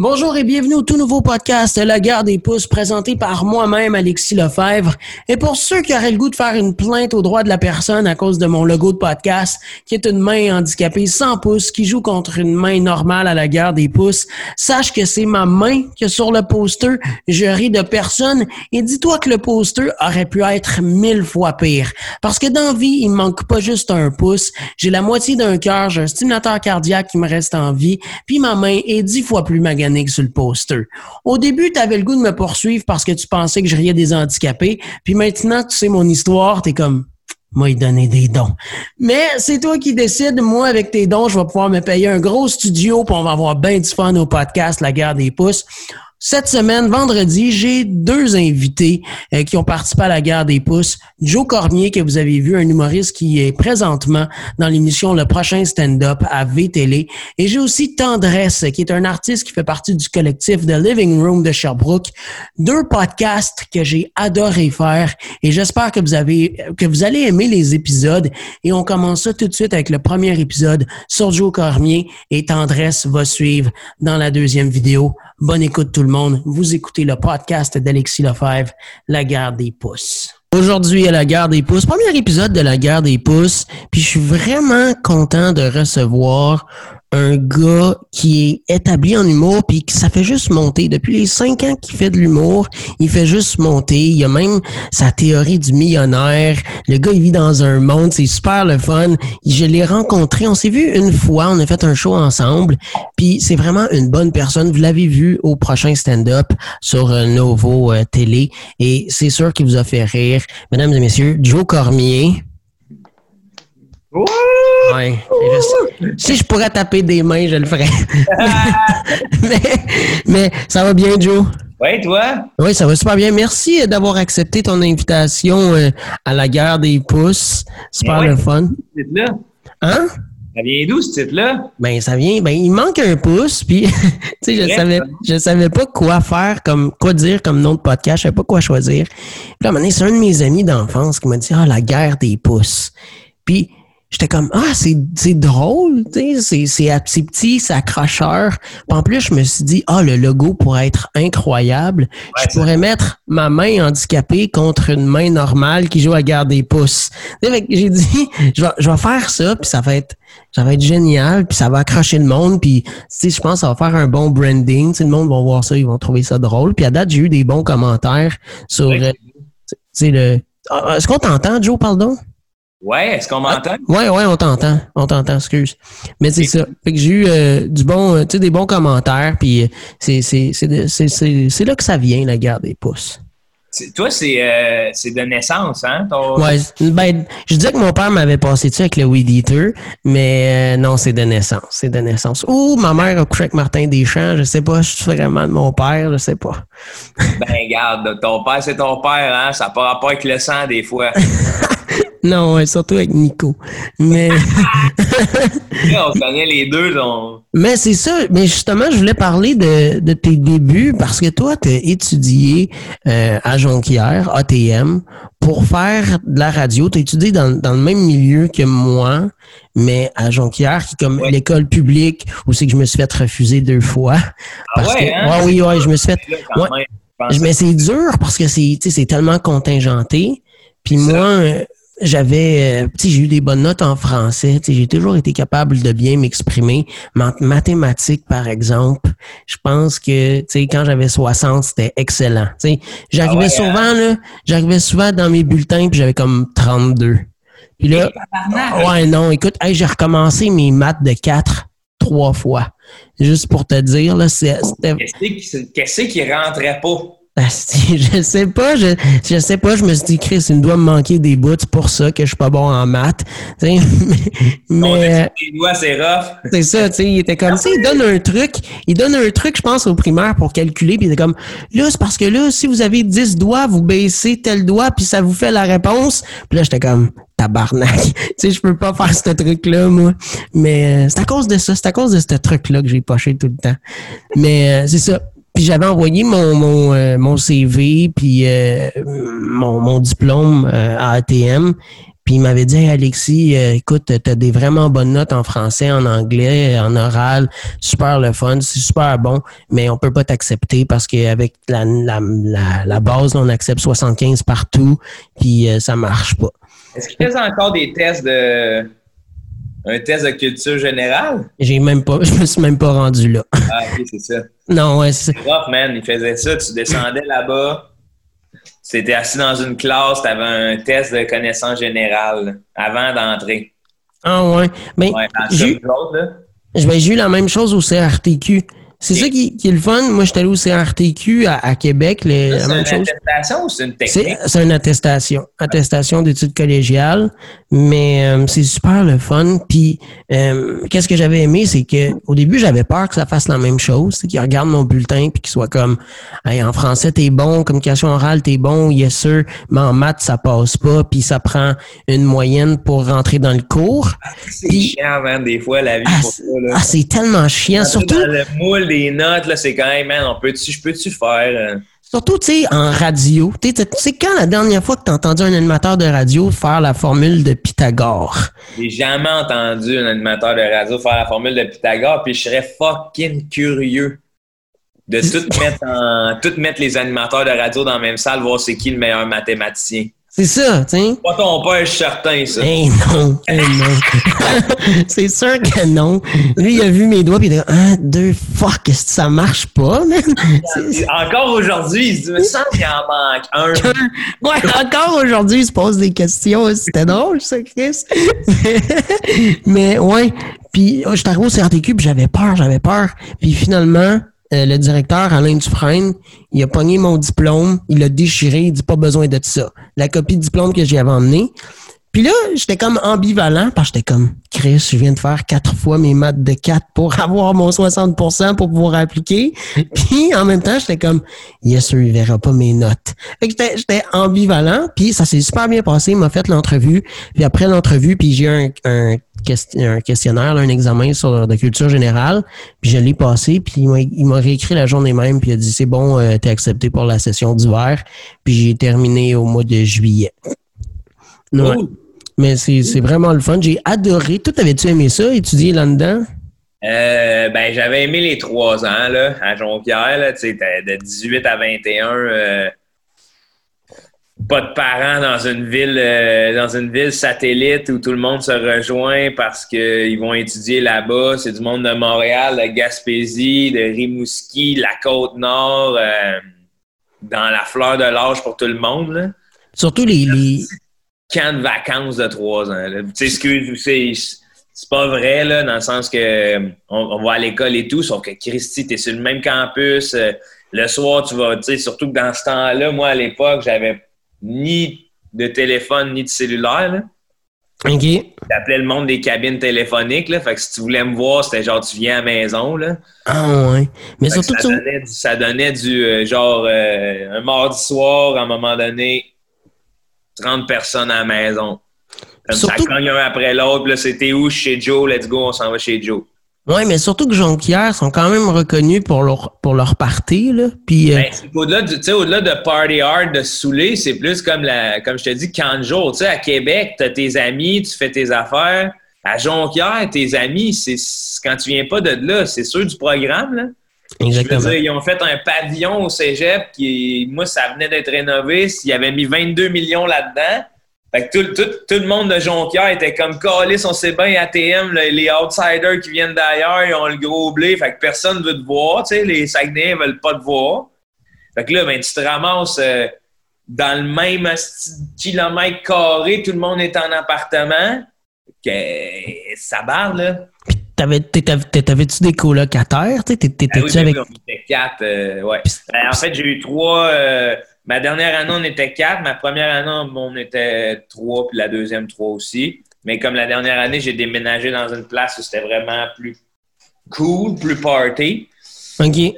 Bonjour et bienvenue au tout nouveau podcast La guerre des pouces présenté par moi-même Alexis Lefebvre. Et pour ceux qui auraient le goût de faire une plainte au droit de la personne à cause de mon logo de podcast, qui est une main handicapée sans pouce qui joue contre une main normale à la guerre des pouces, sache que c'est ma main que sur le poster. Je ris de personne et dis-toi que le poster aurait pu être mille fois pire. Parce que dans vie, il manque pas juste un pouce. J'ai la moitié d'un cœur, j'ai un stimulateur cardiaque qui me reste en vie, puis ma main est dix fois plus maganée Au début, tu avais le goût de me poursuivre parce que tu pensais que je riais des handicapés. Puis maintenant, tu sais mon histoire, tu es comme moi, il donner des dons. Mais c'est toi qui décides. Moi, avec tes dons, je vais pouvoir me payer un gros studio, pour on va avoir bien du fun au podcast La guerre des pouces. Cette semaine, vendredi, j'ai deux invités euh, qui ont participé à la guerre des pouces. Joe Cormier, que vous avez vu, un humoriste qui est présentement dans l'émission Le Prochain Stand-Up à VTL. Et j'ai aussi Tendresse, qui est un artiste qui fait partie du collectif The Living Room de Sherbrooke. Deux podcasts que j'ai adoré faire et j'espère que vous avez, que vous allez aimer les épisodes. Et on commence ça tout de suite avec le premier épisode sur Joe Cormier et Tendresse va suivre dans la deuxième vidéo. Bonne écoute tout le monde. Vous écoutez le podcast d'Alexis Lefebvre, La guerre des pouces. Aujourd'hui, à la guerre des pouces, premier épisode de la guerre des pouces, puis je suis vraiment content de recevoir un gars qui est établi en humour puis que ça fait juste monter. Depuis les cinq ans qu'il fait de l'humour, il fait juste monter. Il y a même sa théorie du millionnaire. Le gars, il vit dans un monde, c'est super le fun. Je l'ai rencontré, on s'est vu une fois, on a fait un show ensemble. Puis c'est vraiment une bonne personne. Vous l'avez vu au prochain stand-up sur euh, Novo euh, Télé et c'est sûr qu'il vous a fait rire. Mesdames et messieurs, Joe Cormier. Ouais. si je pourrais taper des mains, je le ferais. mais, ça va bien, Joe? Oui, toi? Oui, ça va super bien. Merci d'avoir accepté ton invitation euh, à la guerre des pouces. Super le fun. là Hein? Ça vient d'où ce titre-là? Ben, ça vient. Ben, il manque un pouce, puis, tu sais, je savais, je savais pas quoi faire, comme, quoi dire comme nom de podcast, je savais pas quoi choisir. Puis là, à un moment donné, c'est un de mes amis d'enfance qui m'a dit, ah, la guerre des pouces. Puis, j'étais comme ah c'est c'est drôle tu sais c'est c'est petit c'est accrocheur. En plus je me suis dit ah le logo pourrait être incroyable. Je pourrais mettre ma main handicapée contre une main normale qui joue à garder des pouces j'ai dit je vais, je vais faire ça puis ça va être ça va être génial puis ça va accrocher le monde puis tu sais je pense que ça va faire un bon branding. Tu le monde va voir ça ils vont trouver ça drôle. Puis à date j'ai eu des bons commentaires sur euh, tu sais le ah, est-ce qu'on t'entend Joe pardon? Ouais, est-ce qu'on m'entend? Ouais, ouais, on t'entend. On t'entend, excuse. Mais c'est ça. Fait que j'ai eu euh, du bon, euh, tu sais, des bons commentaires, puis euh, c'est, c'est, c'est, là que ça vient, la guerre des pouces. Toi, c'est, c'est de naissance, hein? Ton... Ouais, ben, je disais que mon père m'avait passé dessus avec le Weed Eater, mais non, c'est de naissance. C'est de naissance. Ou ma mère a couché avec Martin Deschamps, je sais pas, je suis vraiment de mon père, je sais pas. ben, regarde, ton père, c'est ton père, hein? Ça n'a pas rapport avec le sang, des fois. Non, surtout avec Nico. Mais. on connaît les deux, donc. Mais c'est ça. Mais justement, je voulais parler de, de tes débuts parce que toi, tu as étudié euh, à Jonquière, ATM, pour faire de la radio. Tu as étudié dans, dans, le même milieu que moi, mais à Jonquière, qui est comme l'école publique où c'est que je me suis fait refuser deux fois. Ah ouais, hein? oui, oui, je me suis fait. Ouais, mais c'est dur parce que c'est tellement contingenté. Puis moi, j'avais, euh, j'ai eu des bonnes notes en français. J'ai toujours été capable de bien m'exprimer. mathématiques, par exemple, je pense que, quand j'avais 60, c'était excellent. J'arrivais ah souvent, hein? là, j'arrivais souvent dans mes bulletins, puis j'avais comme 32. Puis là, ouais, non, écoute, j'ai recommencé mes maths de 4 trois fois. Juste pour te dire, là, c'était... Qu'est-ce qui rentrait pas? je sais pas, je, je sais pas, je me suis dit, Chris, il me doit me manquer des bouts, c'est pour ça que je suis pas bon en maths. mais, mais doigts, c'est rough. C'est ça, tu sais, il était comme, tu il donne un truc, il donne un truc, je pense, au primaire pour calculer, puis il était comme, là, c'est parce que là, si vous avez 10 doigts, vous baissez tel doigt, puis ça vous fait la réponse. Puis là, j'étais comme, tabarnak. tu sais, je peux pas faire ce truc-là, moi. Mais euh, c'est à cause de ça, c'est à cause de ce truc-là que j'ai poché tout le temps. Mais euh, c'est ça. Puis j'avais envoyé mon, mon, euh, mon CV puis euh, mon, mon, diplôme euh, à ATM. Puis il m'avait dit, Alexis, euh, écoute, t'as des vraiment bonnes notes en français, en anglais, en oral, super le fun, c'est super bon, mais on peut pas t'accepter parce qu'avec la, la, la, base, on accepte 75 partout, puis euh, ça marche pas. Est-ce qu'il faisait encore des tests de un test de culture générale? J'ai même pas, je me suis même pas rendu là. Ah, ok, c'est ça. Non, ouais, c'est rough, man. Il faisait ça. Tu descendais là-bas, tu étais assis dans une classe, tu avais un test de connaissance générale avant d'entrer. Ah, ouais. Mais Ouais, ben, j'ai eu la même chose au CRTQ. C'est ça qui, qui est le fun. Moi, j'étais allé au CRTQ à, à Québec, le- la C'est même une chose. attestation ou c'est une C'est technique? c'est une attestation, attestation d'études collégiales, mais euh, c'est super le fun. Puis euh, qu'est-ce que j'avais aimé, c'est que au début j'avais peur que ça fasse la même chose, c'est qu'ils regardent mon bulletin puis qu'ils soient comme, hey, en français t'es bon, communication orale t'es bon, yes sir, mais en maths ça passe pas, puis ça prend une moyenne pour rentrer dans le cours. C'est Puis- chiant, man, des fois, la vie Ah, pour c'est ça. Là. ah, c'est tellement chiant, surtout. Dans le moule des notes, là, c'est quand même, man, on peut-tu, je peux-tu faire? euh, Surtout, tu sais, en radio. Tu sais, tu sais, quand la dernière fois que tu as entendu un animateur de radio faire la formule de Pythagore? J'ai jamais entendu un animateur de radio faire la formule de Pythagore, puis je serais fucking curieux de tout mettre en, tout mettre les animateurs de radio dans la même salle, voir c'est qui le meilleur mathématicien. C'est ça, sais. Pas ton père, je suis certain, ça. Eh non, eh non. c'est sûr que non. Lui, il a vu mes doigts, puis il a dit, un, deux, fuck, ça marche pas, man? Encore aujourd'hui, il se dit, mais ça, il en manque un. Ouais, encore aujourd'hui, il se pose des questions. C'était drôle, ça, Chris. Mais ouais, puis oh, j'étais arrivé au CRTQ, puis j'avais peur, j'avais peur. Puis finalement, euh, le directeur, Alain Dufresne, il a pogné mon diplôme, il l'a déchiré, il dit pas besoin de ça. La copie de diplôme que j'y avais emmenée. Puis là, j'étais comme ambivalent parce que j'étais comme Chris, je viens de faire quatre fois mes maths de 4 pour avoir mon 60% pour pouvoir appliquer. Puis en même temps, j'étais comme Yes sir, il verra pas mes notes. Fait que j'étais- j'étais ambivalent, puis ça s'est super bien passé. Il m'a fait l'entrevue. Puis après l'entrevue, puis j'ai eu un, un, un questionnaire, un examen sur de culture générale. Puis je l'ai passé, puis il m'a- il m'a réécrit la journée même, puis il a dit c'est bon, euh, t'es accepté pour la session d'hiver. Puis j'ai terminé au mois de juillet. Ouais. Cool. Mais c'est vraiment le fun. J'ai adoré. Toi, t'avais-tu aimé ça, étudier là-dedans? Euh, ben, j'avais aimé les trois ans, là, à Jonquière, là, tu sais, t'as- de 18 à 21, euh, pas de parents dans une ville, euh, dans une ville satellite où tout le monde se rejoint parce qu'ils vont étudier là-bas. C'est du monde de Montréal, de Gaspésie, de Rimouski, la Côte-Nord, dans la fleur de l'âge pour tout le monde, là. Surtout les, les, camp de vacances de trois ans. là. Tu sais, excuse, c'est, pas vrai, là, dans le sens que on, on va à l'école et tout, sauf que Christy, t'es sur le même campus. euh, le soir, tu vas, tu sais, surtout que dans ce temps-là, moi, à l'époque, j'avais ni de téléphone, ni de cellulaire, là. OK. J'appelais le monde des cabines téléphoniques, là. Fait que si tu voulais me voir, c'était genre, tu viens à la maison, là. Ah ouais. Mais Fait surtout, ça, tu- donnait, du- ça donnait du euh, genre euh, un mardi soir, à un moment donné, 30 personnes à la maison. Comme Surtout- ça cogne un après l'autre, c'était où? Chez Joe, let's go, on s'en va chez Joe. Ouais, mais surtout que Jonquière sont quand même reconnus pour leur pour leur party là. Puis euh, Ben, au-delà tu sais, au-delà de party hard, de saouler, c'est plus comme la, comme je te dis, de jour. Tu sais, à Québec, t'as tes amis, tu fais tes affaires. À Jonquière, tes amis, c'est- quand tu viens pas de là, c'est sûr du programme, là. Je veux dire, ils ont fait un pavillon au cégep qui, moi, ça venait d'être rénové. Ils avaient mis 22 millions là-dedans. Fait que tout, tout, tout le monde de Jonquière était comme Calis, on sait bien, ATM, le- les outsiders qui viennent d'ailleurs, ils ont le gros blé. Fait que personne veut te voir. Tu sais, les Saguenayens veulent pas te voir. Fait que là, ben, tu te ramasses euh, dans le même kilomètre carré, tout le monde est en appartement. Que, ça barre, là. T'avais t'avais- t'avais-tu des colocataires, Ah oui, t'étais-tu avec on était quatre, euh, ouais. Ben, en fait, j'ai eu trois. euh, ma dernière année, on était quatre. Ma première année, on était trois, puis la deuxième, trois aussi. Mais comme la dernière année, j'ai déménagé dans une place où c'était vraiment plus cool, plus party. OK. Euh,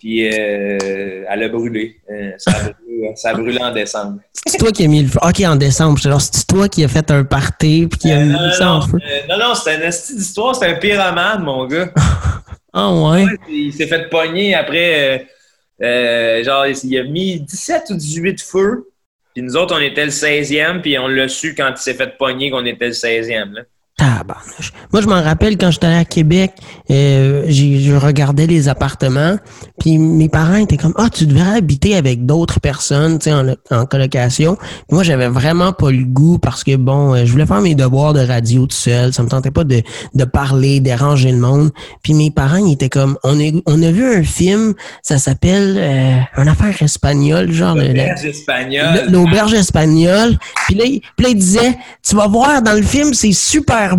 puis euh, elle a brûlé. Euh, ça, a brûlé ça a brûlé en décembre. C'est toi qui as mis le feu. OK, en décembre. C'est toi qui as fait un party puis qui a Euh, mis non, ça non, en feu? euh, non, non, c'était une esti d'histoire. C'était un pyromane, mon gars. Ah ouais. Ouais, il s'est fait pogner après. euh, euh, genre, il a mis 17 ou 18 feux. Puis nous autres, on était le 16e, puis on l'a su quand il s'est fait pogner qu'on était le 16e. Là. Moi, je m'en rappelle quand j'étais à Québec, euh, je regardais les appartements, puis mes parents étaient comme ah tu devrais habiter avec d'autres personnes, tu sais en, en, colocation. moi, j'avais vraiment pas le goût parce que bon, euh, je voulais faire mes devoirs de radio tout seul, ça me tentait pas de, de parler, déranger le monde. Puis mes parents, ils étaient comme on est on a vu un film, ça s'appelle euh, une affaire espagnole, genre l'auberge espagnole. L'auberge espagnole. Puis là, puis là, ils disaient tu vas voir dans le film, c'est super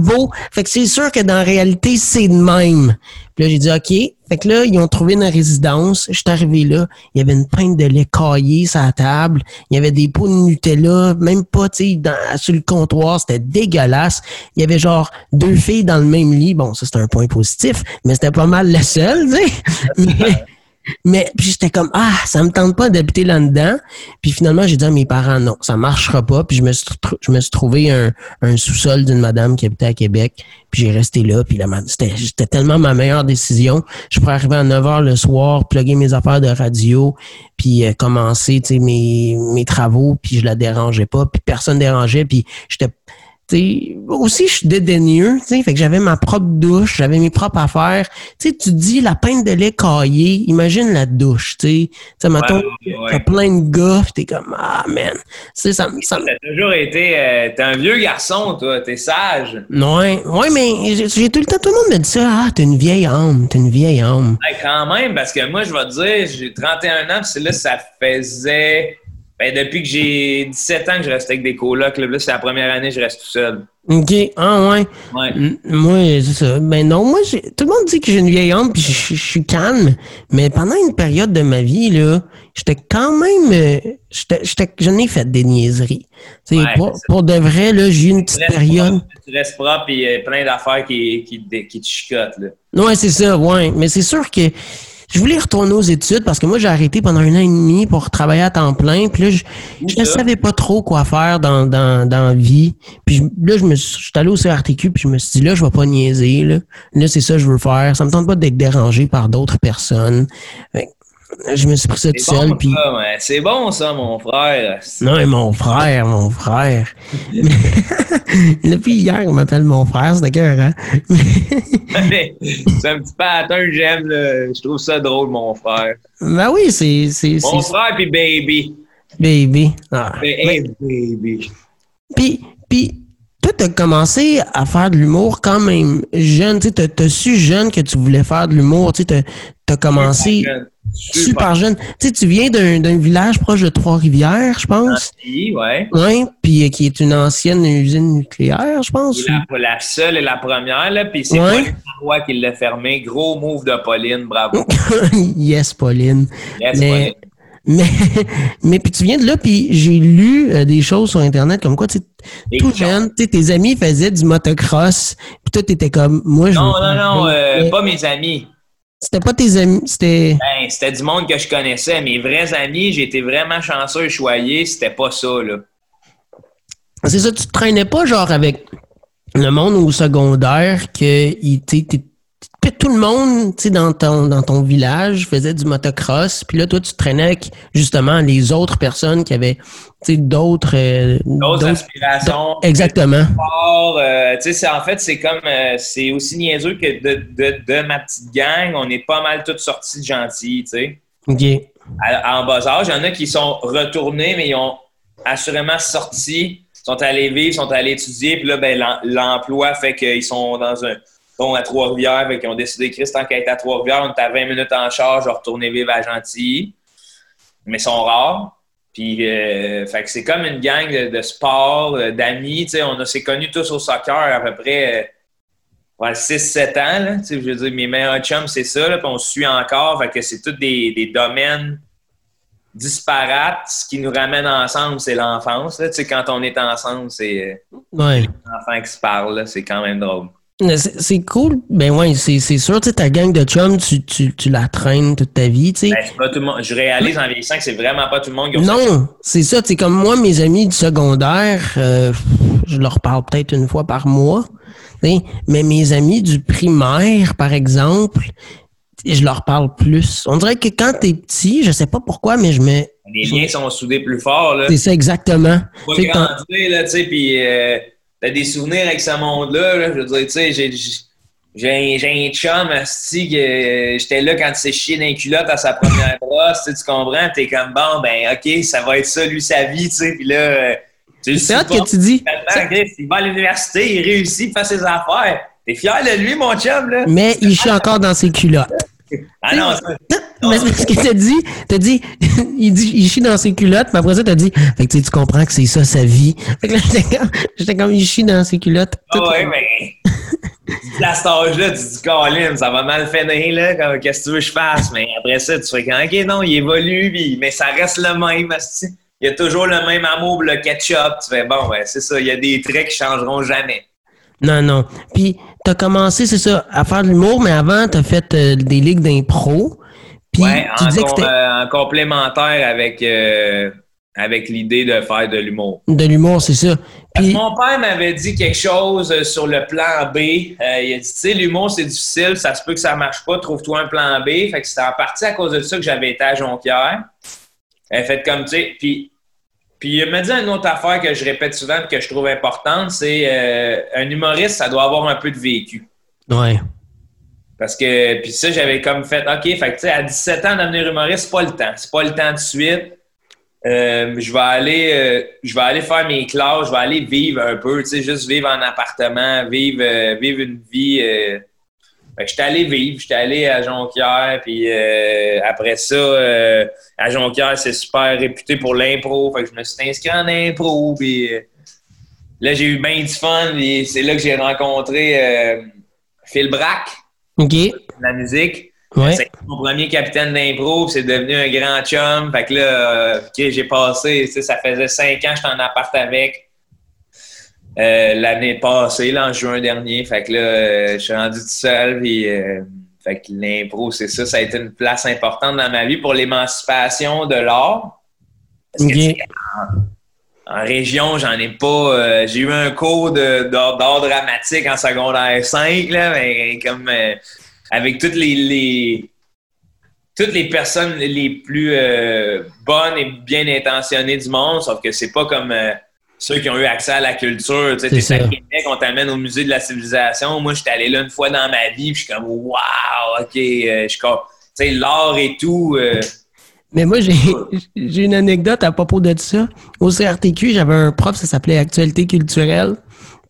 Fait que c'est sûr que dans la réalité, c'est de même. Puis là, j'ai dit OK. Fait que là, ils ont trouvé une résidence. Je suis arrivé là. Il y avait une pinte de lait caillé sur la table. Il y avait des pots de Nutella. Même pas, tu sais, sur le comptoir. C'était dégueulasse. Il y avait genre deux filles dans le même lit. Bon, ça, c'était un point positif. Mais c'était pas mal le seul, tu sais. Mais puis j'étais comme ah, ça me tente pas d'habiter là-dedans. Puis finalement, j'ai dit à mes parents non, ça marchera pas. Puis je me suis je me suis trouvé un, un sous-sol d'une madame qui habitait à Québec. Puis j'ai resté là. Puis c'était tellement ma meilleure décision. Je pourrais arriver à 9 h le soir, plugger mes affaires de radio, puis euh, commencer mes mes travaux. Puis je la dérangeais pas. Puis personne dérangeait. Puis j'étais aussi, je suis dédaigneux, fait que j'avais ma propre douche, j'avais mes propres affaires. Tu tu dis la peinte de lait caillé, imagine la douche, tu sais. mettons, t'as plein de gars, t'es comme, ah, man. ça, ça, T'as toujours été, euh, t'es un vieux garçon, toi, t'es sage. Ouais, ouais, mais j'ai tout le temps, tout le monde me dit ça, ah, t'es une vieille âme, t'es une vieille âme. quand même, parce que moi, je vais te dire, j'ai 31 ans, puis là, ça faisait ben, depuis que j'ai 17 ans que je reste avec des colocs, là, c'est la première année que je reste tout seul. OK. Ah ouais. ouais. Moi, c'est ça. Ben non, moi, tout le monde dit que j'ai une vieille âme puis je, suis calme. Mais pendant une période de ma vie, là, j'étais quand même. Euh, j'étais, j'en ai fait des niaiseries. Ouais, pour, pour, de vrai, là, j'ai eu une petite période. tu restes propre et euh, plein d'affaires qui, qui, qui te chicotent, là. Ouais, c'est ça, ouais. Mais c'est sûr que je voulais retourner aux études parce que moi, j'ai arrêté pendant un an et demi pour travailler à temps plein. Puis là, je, ne savais pas trop quoi faire dans, dans, dans la vie. Puis là, je me suis, je suis allé au CRTQ puis je me suis dit, là, je vais pas niaiser. Là, là c'est ça que je veux faire. Ça me tente pas d'être dérangé par d'autres personnes je me suis pris ça tout seul. Bon, puis... C'est bon, ça, mon frère. Non, mais mon frère, mon frère. Depuis hier, on m'appelle mon frère, c'est cœur, hein? c'est un petit pattern, j'aime. Je trouve ça drôle, mon frère. Ben oui, c'est. Mon frère, puis baby. Baby. Ah. Hey, baby. Puis, puis, toi, t'as commencé à faire de l'humour quand même jeune. Tu as, su jeune que tu voulais faire de l'humour. Tu as, as commencé. Super, jeune. Tu sais, tu viens d'un village proche de Trois-Rivières, je pense. Oui, ouais. Oui, puis euh, qui est une ancienne usine nucléaire, je pense. La, la seule et la première, là. Puis c'est ouais. Pauline qui l'a fermé. Gros move de Pauline, bravo. yes, Pauline. Yes, mais, Pauline. Mais, mais puis tu viens de là, puis j'ai lu euh, des choses sur Internet comme quoi, tu sais, tout jeune, tu tes amis faisaient du motocross, puis toi, t'étais comme, moi, je Non, non, non, euh, pas mes amis. C'était pas tes amis, c'était. Ben, c'était du monde que je connaissais. Mes vrais amis, j'ai été vraiment chanceux et choyé, c'était pas ça, là. C'est ça, tu te traînais pas, genre, avec le monde au secondaire, que tout le monde, tu sais, dans ton, dans ton village faisait du motocross, puis là, toi, tu traînais avec, justement, les autres personnes qui avaient, tu sais, d'autres... Euh, d'autres aspirations. Exactement. Euh, tu sais, en fait, c'est comme... Euh, c'est aussi niaiseux que de, de, de, ma petite gang, on est pas mal tous sortis de gentils, tu sais. OK. en bas âge, il y en a qui sont retournés, mais ils ont assurément sorti, sont allés vivre, sont allés étudier, puis là, ben, l'emploi fait qu'ils sont dans un à Trois-Rivières, qui ont décidé, Christ, tant qu'à être à Trois-Rivières, on est à 20 minutes en charge, de retourner vivre à Gentilly. Mais ils sont rares. Puis, euh, fait que c'est comme une gang de, sport, euh, d'amis. On s'est connus tous au soccer à peu près euh, 6-7 ans. Là, je veux dire, mes meilleurs chums, c'est ça. Là, puis on se suit encore. Fait que c'est tous des, des, domaines disparates. Ce qui nous ramène ensemble, c'est l'enfance. Quand on est ensemble, c'est ouais. l'enfant qui se parle. C'est quand même drôle. C'est cool. Ben ouais, c'est sûr, tu sais, ta gang de chums, tu, tu, tu, la traînes toute ta vie, tu sais. Ben, pas tout le monde. Je réalise en vieillissant que c'est vraiment pas tout le monde qui a Non, c'est ça. Tu comme moi, mes amis du secondaire, euh, je leur parle peut-être une fois par mois. Mais mes amis du primaire, par exemple, je leur parle plus. On dirait que quand t'es petit, je sais pas pourquoi, mais je me. Les liens sont soudés plus forts, là. C'est ça, exactement. Tu grandir, là, tu sais, puis euh, t'as des souvenirs avec ce monde-là, là? Je veux dire, tu sais, j'ai j'ai un, un chum, asti, que j'étais là quand il s'est chié dans les culottes à sa première brosse, tu comprends? T'es comme, bon, ben, OK, ça va être ça, lui, sa vie, tu sais. Puis là, euh, tu C'est hot que tu dis. Il va à l'université, il réussit, il fait ses affaires. T'es fier de lui, mon chum, là? Mais il chie encore dans ses culottes. Ah non, ça... Mais ce que t'as dit, t'as dit, il dit, il chie dans ses culottes, mais après ça, t'as dit, fait que tu comprends que c'est ça sa vie. Fait que là, j'étais comme, il chie dans ses culottes. Ah ouais, mais à cet âge-là, tu te dis, Colin, ça va mal finir, là, qu'est-ce que tu veux que je fasse? Mais après ça, tu fais, OK, non, il évolue, mais ça reste le même, il y a toujours le même amour le ketchup. Tu fais, bon, ouais, c'est ça, il y a des traits qui changeront jamais. Non, non. Puis, t'as commencé, c'est ça, à faire de l'humour, mais avant, t'as fait euh, des ligues d'impro. Puis, ouais, tu en, euh, en, complémentaire avec, euh, avec l'idée de faire de l'humour. De l'humour, c'est ça. Mon père m'avait dit quelque chose euh, sur le plan B. Euh, il a dit, tu sais, l'humour, c'est difficile, ça se peut que ça marche pas, trouve-toi un plan B. Fait que c'était en partie à cause de ça que j'avais été à Jonquière. Fait comme, tu sais, puis, puis il m'a dit une autre affaire que je répète souvent et que je trouve importante, c'est un humoriste, ça doit avoir un peu de vécu. Ouais. Parce que, puis ça, j'avais comme fait, OK, fait que, tu sais, à 17 ans, devenir humoriste, c'est pas le temps. C'est pas le temps de suite. Euh, je vais aller euh, je vais aller faire mes classes, je vais aller vivre un peu, tu sais, juste vivre en appartement, vivre, euh, vivre une vie. Fait que j'étais allé vivre, j'étais allé à Jonquière, puis après ça, à Jonquière, c'est super réputé pour l'impro. Fait que je me suis inscrit en impro, puis là, j'ai eu bien du fun, et c'est là que j'ai rencontré Phil Brack. OK. La musique. Ouais. C'est mon premier capitaine d'impro, c'est devenu un grand chum. Fait que là, euh, j'ai passé, ça faisait cinq ans que j'étais en appart avec. Euh, l'année passée, là, en juin dernier. Fait que là, euh, je suis rendu tout seul. Puis, fait que l'impro, c'est ça. Ça a été une place importante dans ma vie pour l'émancipation de l'art. en, région, j'en ai pas. j'ai eu un cours d'art dramatique en secondaire 5, là, mais comme avec toutes les, toutes les personnes les plus euh, bonnes et bien intentionnées du monde, sauf que c'est pas comme euh, ceux qui ont eu accès à la culture. Tu sais, à Québec, on t'amène au musée de la civilisation. Moi, j'étais allé là une fois dans ma vie, puis je suis comme, wow, ok, euh, je suis comme, tu sais, l'art et tout. Mais moi, j'ai une anecdote à propos de ça. Au CRTQ, j'avais un prof, ça s'appelait Actualité culturelle.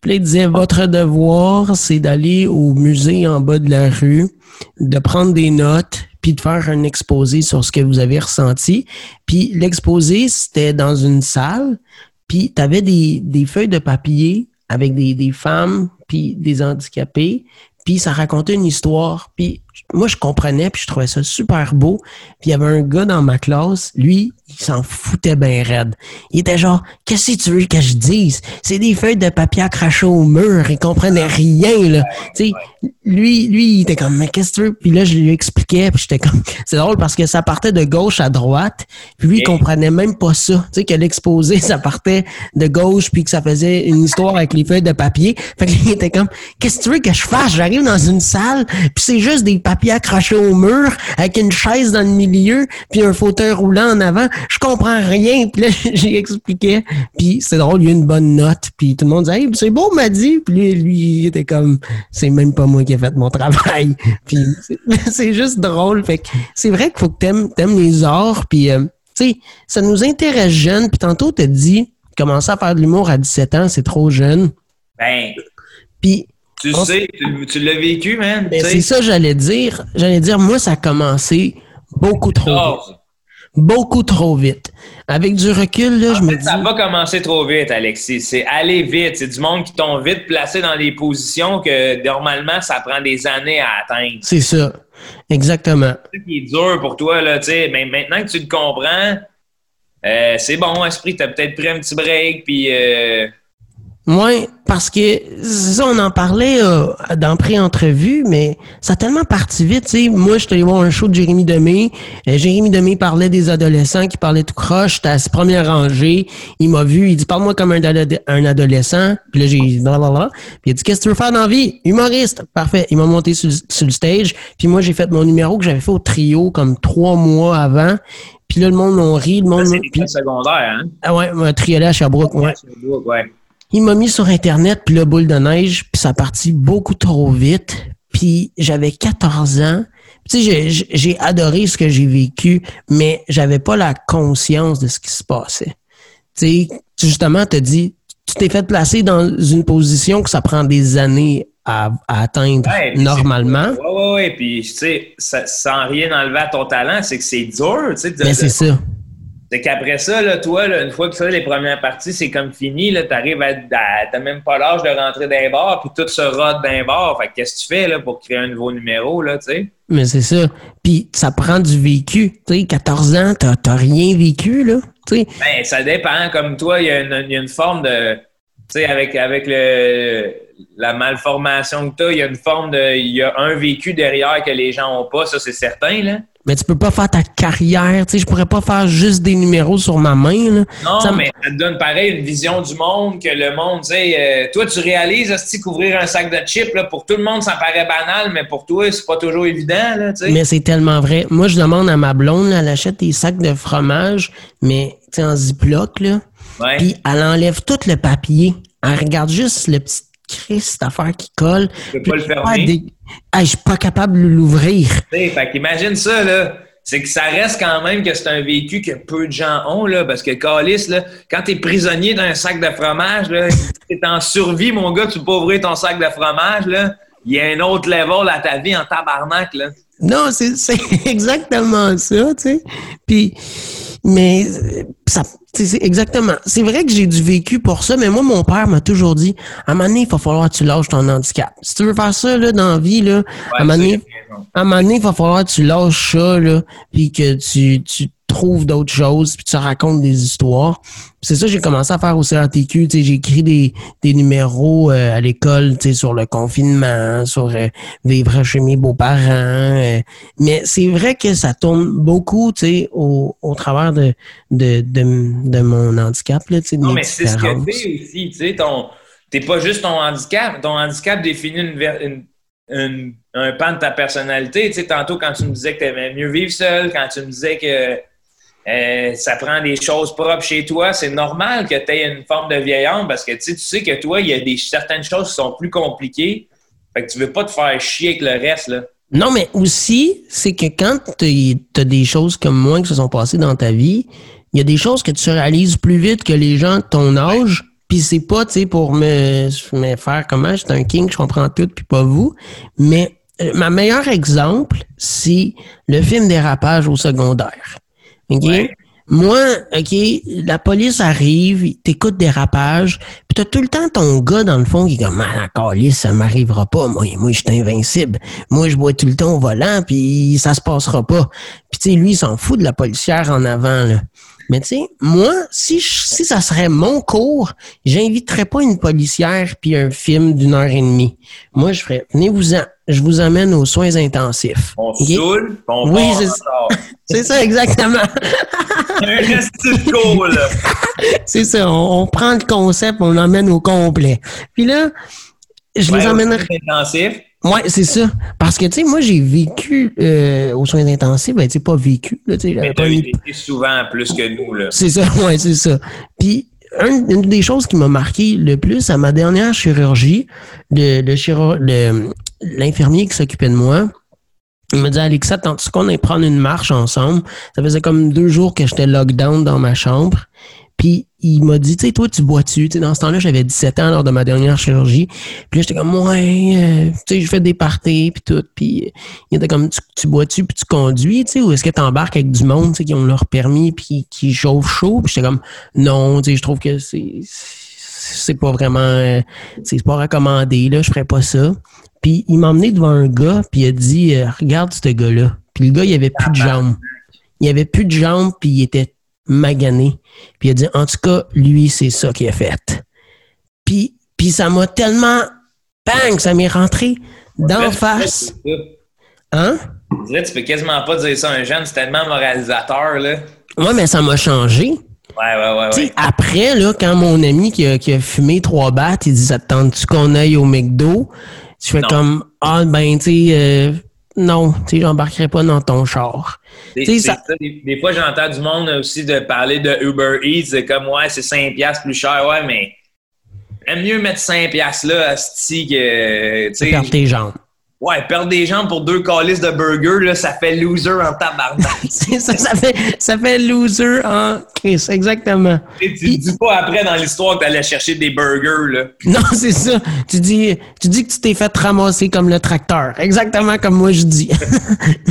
Puis il disait, votre devoir, c'est d'aller au musée en bas de la rue, de prendre des notes, puis de faire un exposé sur ce que vous avez ressenti. Puis l'exposé, c'était dans une salle, puis tu avais des, feuilles de papier avec des, des femmes, puis des handicapés, puis ça racontait une histoire. Puis moi, je comprenais, puis je trouvais ça super beau. Puis il y avait un gars dans ma classe, lui, il s'en foutait bien raide. Il était genre, qu'est-ce que tu veux que je dise? C'est des feuilles de papier accrochées au mur. Il comprenait rien, là. Tu sais, lui, lui, il était comme, mais qu'est-ce que tu veux? Puis là, je lui expliquais, puis j'étais comme, c'est drôle parce que ça partait de gauche à droite. Puis lui, il comprenait même pas ça. Tu sais, que l'exposé, ça partait de gauche, puis que ça faisait une histoire avec les feuilles de papier. Fait qu'il était comme, qu'est-ce que tu veux que je fasse? Dans une salle, puis c'est juste des papiers accrochés au mur, avec une chaise dans le milieu, puis un fauteuil roulant en avant je comprends rien. Puis là, j'ai expliqué. Puis c'est drôle, il y a une bonne note. Puis tout le monde disait, c'est beau, m'a dit. Puis lui, il était comme, c'est même pas moi qui ai fait mon travail. Puis c'est juste drôle. Fait que c'est vrai qu'il faut que t'aimes, aimes les arts. Puis, euh, tu sais, ça nous intéresse jeune. Puis tantôt, t'as dit, commencer à faire de l'humour à 17 ans, c'est trop jeune. Ben. Puis, tu sais, tu, l'as vécu, man. Ben, c'est ça, j'allais dire. J'allais dire, moi, ça a commencé beaucoup trop beaucoup trop vite. Avec du recul, là, je me dis. Ça va commencer trop vite, Alexis. C'est aller vite. C'est du monde qui tombe vite placé dans des positions que normalement, ça prend des années à atteindre. C'est ça. Exactement. C'est ça qui est dur pour toi, là, tu sais. Mais maintenant que tu le comprends, euh, c'est bon, esprit, t'as peut-être pris un petit break, puis. Euh, Oui, parce que ça, on en parlait euh, dans pré-entrevue, mais ça a tellement parti vite. sais. Moi, je suis allé voir un show de Jérémy Demé. Euh, Jérémy Demé parlait des adolescents qui parlaient tout croche. J'étais à sa première rangée. Il m'a vu. Il dit Parle-moi comme un, un, adolescent. Puis là, j'ai dit Blablabla. Puis il a dit Qu'est-ce que tu veux faire dans la vie? Humoriste. Parfait. Il m'a monté sur, le stage. Puis moi, j'ai fait mon numéro que j'avais fait au trio comme trois mois avant. Puis là, le monde m'a ri. Le monde. C'est secondaire, hein? Ah ouais, un triolet à Sherbrooke, ouais. Sherbrooke, ouais. Il m'a mis sur Internet, puis le boule de neige, puis ça a parti beaucoup trop vite. Puis j'avais 14 ans. Tu sais, j'ai adoré ce que j'ai vécu, mais j'avais pas la conscience de ce qui se passait. Tu sais, justement, tu dit, tu t'es fait placer dans une position que ça prend des années à, atteindre normalement. Oui, oui, oui. Puis, tu sais, sans rien enlever à ton talent, c'est que c'est dur, tu sais. Mais c'est ça. C'est qu'après ça, là, toi, une fois que ça, les premières parties, c'est comme fini, tu arrives à. T'as même pas l'âge de rentrer dans les bars, puis tout se rode dans les bars. Fait qu'est-ce que tu fais là, pour créer un nouveau numéro, là, tu sais? Mais c'est ça. Puis ça prend du vécu. Tu sais, 14 ans, t'as rien vécu, là. Ben, ça dépend. Comme toi, il y, y, a une forme de. Tu sais, avec, avec le, la malformation que tu as, il y a une forme de. Il y a un vécu derrière que les gens n'ont pas, ça, c'est certain, là mais tu peux pas faire ta carrière. Tu sais, je pourrais pas faire juste des numéros sur ma main. Là. Non, mais ça te donne pareil une vision du monde que le monde, tu sais, euh, toi, tu réalises, ce couvrir un sac de chips, là, pour tout le monde, ça paraît banal, mais pour toi, c'est pas toujours évident, là, tu sais. Mais c'est tellement vrai. Moi, je demande à ma blonde, elle achète des sacs de fromage, mais, tu sais, en ziploc, là. Ouais. Puis elle enlève tout le papier. Elle regarde juste le petit cette affaire qui colle. Tu peux pas le fermer. Je suis pas capable de l'ouvrir. Fait qu'imagine ça, là. C'est que ça reste quand même que c'est un vécu que peu de gens ont, là, parce que Calis, là, quand t'es prisonnier d'un sac de fromage, là, t'es en survie, mon gars, tu peux ouvrir ton sac de fromage, là. Il y a un autre level à ta vie en tabarnak, là. Non, c'est exactement ça, tu sais. Puis, mais ça, c'est exactement. C'est vrai que j'ai du vécu pour ça, mais moi, mon père m'a toujours dit, à un moment donné, il va falloir que tu lâches ton handicap. Si tu veux faire ça, là, dans la vie, là, à un donné, un moment donné, il va falloir que tu lâches ça, là, puis que tu, tu trouves d'autres choses, puis tu racontes des histoires. C'est ça que j'ai commencé à faire au CRTQ. J'ai écrit des, des numéros euh, à l'école sur le confinement, sur euh, vivre chez mes beaux-parents. Euh. mais c'est vrai que ça tourne beaucoup au, au travers de, de, de, mon handicap. Là, non, mais c'est ce que tu aussi. Tu n'es pas juste ton handicap. Ton handicap définit une, une, un pan de ta personnalité. Tu sais, tantôt, quand tu me disais que tu aimais mieux vivre seul, quand tu me disais que euh, ça prend des choses propres chez toi. C'est normal que tu aies une forme de vieillante parce que tu sais que toi, il y a des, certaines choses qui sont plus compliquées. Fait que tu veux pas te faire chier avec le reste. Là. Non, mais aussi, c'est que quand tu as des choses comme moi qui se sont passées dans ta vie, il y a des choses que tu réalises plus vite que les gens de ton âge. Puis c'est pas, tu sais, pour me, me faire comment, j'étais un king, je comprends tout, puis pas vous. Mais euh, ma meilleur exemple, c'est le film Dérapage au secondaire. Moi, OK, la police arrive, t'écoutes des rapages, puis t'as tout le temps ton gars, dans le fond, qui est comme, ah, ça m'arrivera pas. Moi, moi, je suis invincible. Moi, je bois tout le temps au volant, puis ça se passera pas. Puis, tu sais, lui, il s'en fout de la policière en avant, là. Mais tu sais, moi, si, si ça serait mon cours, j'inviterais pas une policière puis un film d'une heure et demie. Moi, je ferais, venez-vous-en, je vous amène aux soins intensifs. On okay? saoule, on Oui, c'est ça. c'est ça, exactement. un cool. c'est ça, on, prend le concept, on l'emmène au complet. Puis là, je les emmènerais... Oui, c'est ça. Parce que, tu sais, moi, j'ai vécu euh, aux soins intensifs, ben, tu sais, pas vécu. Là, Mais t'as vécu souvent plus que nous, là. C'est ça, oui, c'est ça. Puis, une des choses qui m'a marqué le plus à ma dernière chirurgie, le, le l'infirmier qui s'occupait de moi, il m'a dit, Alexa, tant qu'on allait prendre une marche ensemble, ça faisait comme deux jours que j'étais lockdown dans ma chambre. Puis il m'a dit, tu sais, toi, tu bois-tu? Dans ce temps-là, j'avais 17 ans lors de ma dernière chirurgie. Puis là, j'étais comme, ouais, euh, tu sais, je fais des parties, puis tout. Puis il était comme, tu, bois-tu, puis tu conduis, tu sais, ou est-ce que tu embarques avec du monde, tu sais, qui ont leur permis, puis qui, chauffent chaud? Puis j'étais comme, non, tu sais, je trouve que c'est c'est pas vraiment, euh, c'est pas recommandé, là, je ferais pas ça. Puis il m'a emmené devant un gars, puis il a dit, euh, regarde ce gars-là. Puis le gars, il avait plus de jambes. Il avait plus de jambes, puis il était magané. Puis il a dit, en tout cas, lui, c'est ça qu'il a fait. Puis, puis ça m'a tellement... Bang! Ça m'est rentré d'en face. Hein? Je dirais, tu peux quasiment pas dire ça à un jeune, c'est tellement moralisateur, là. Ouais, mais ça m'a changé. Ouais, ouais, ouais. ouais. Après, là, quand mon ami qui a, qui a fumé trois battes, il dit Attends-tu qu'on aille au McDo? Tu fais comme Ah, ben, tu sais, euh, non, tu j'embarquerai pas dans ton char. Des, ça, ça- des, des fois, j'entends du monde aussi de parler de Uber Eats, comme, ouais, c'est 5$ piastres plus cher. Ouais, mais aime mieux mettre 5$ piastres là, asti, que, tu perds tes jambes. Ouais, perdre des jambes pour deux calices de burger, là, ça fait loser en tabarnak. Ça, ça fait, ça fait loser en Chris, exactement. Et tu dis pas après dans l'histoire que t'allais chercher des burgers, là. Non, c'est ça. Tu dis, tu dis que tu t'es fait ramasser comme le tracteur. Exactement comme moi je dis.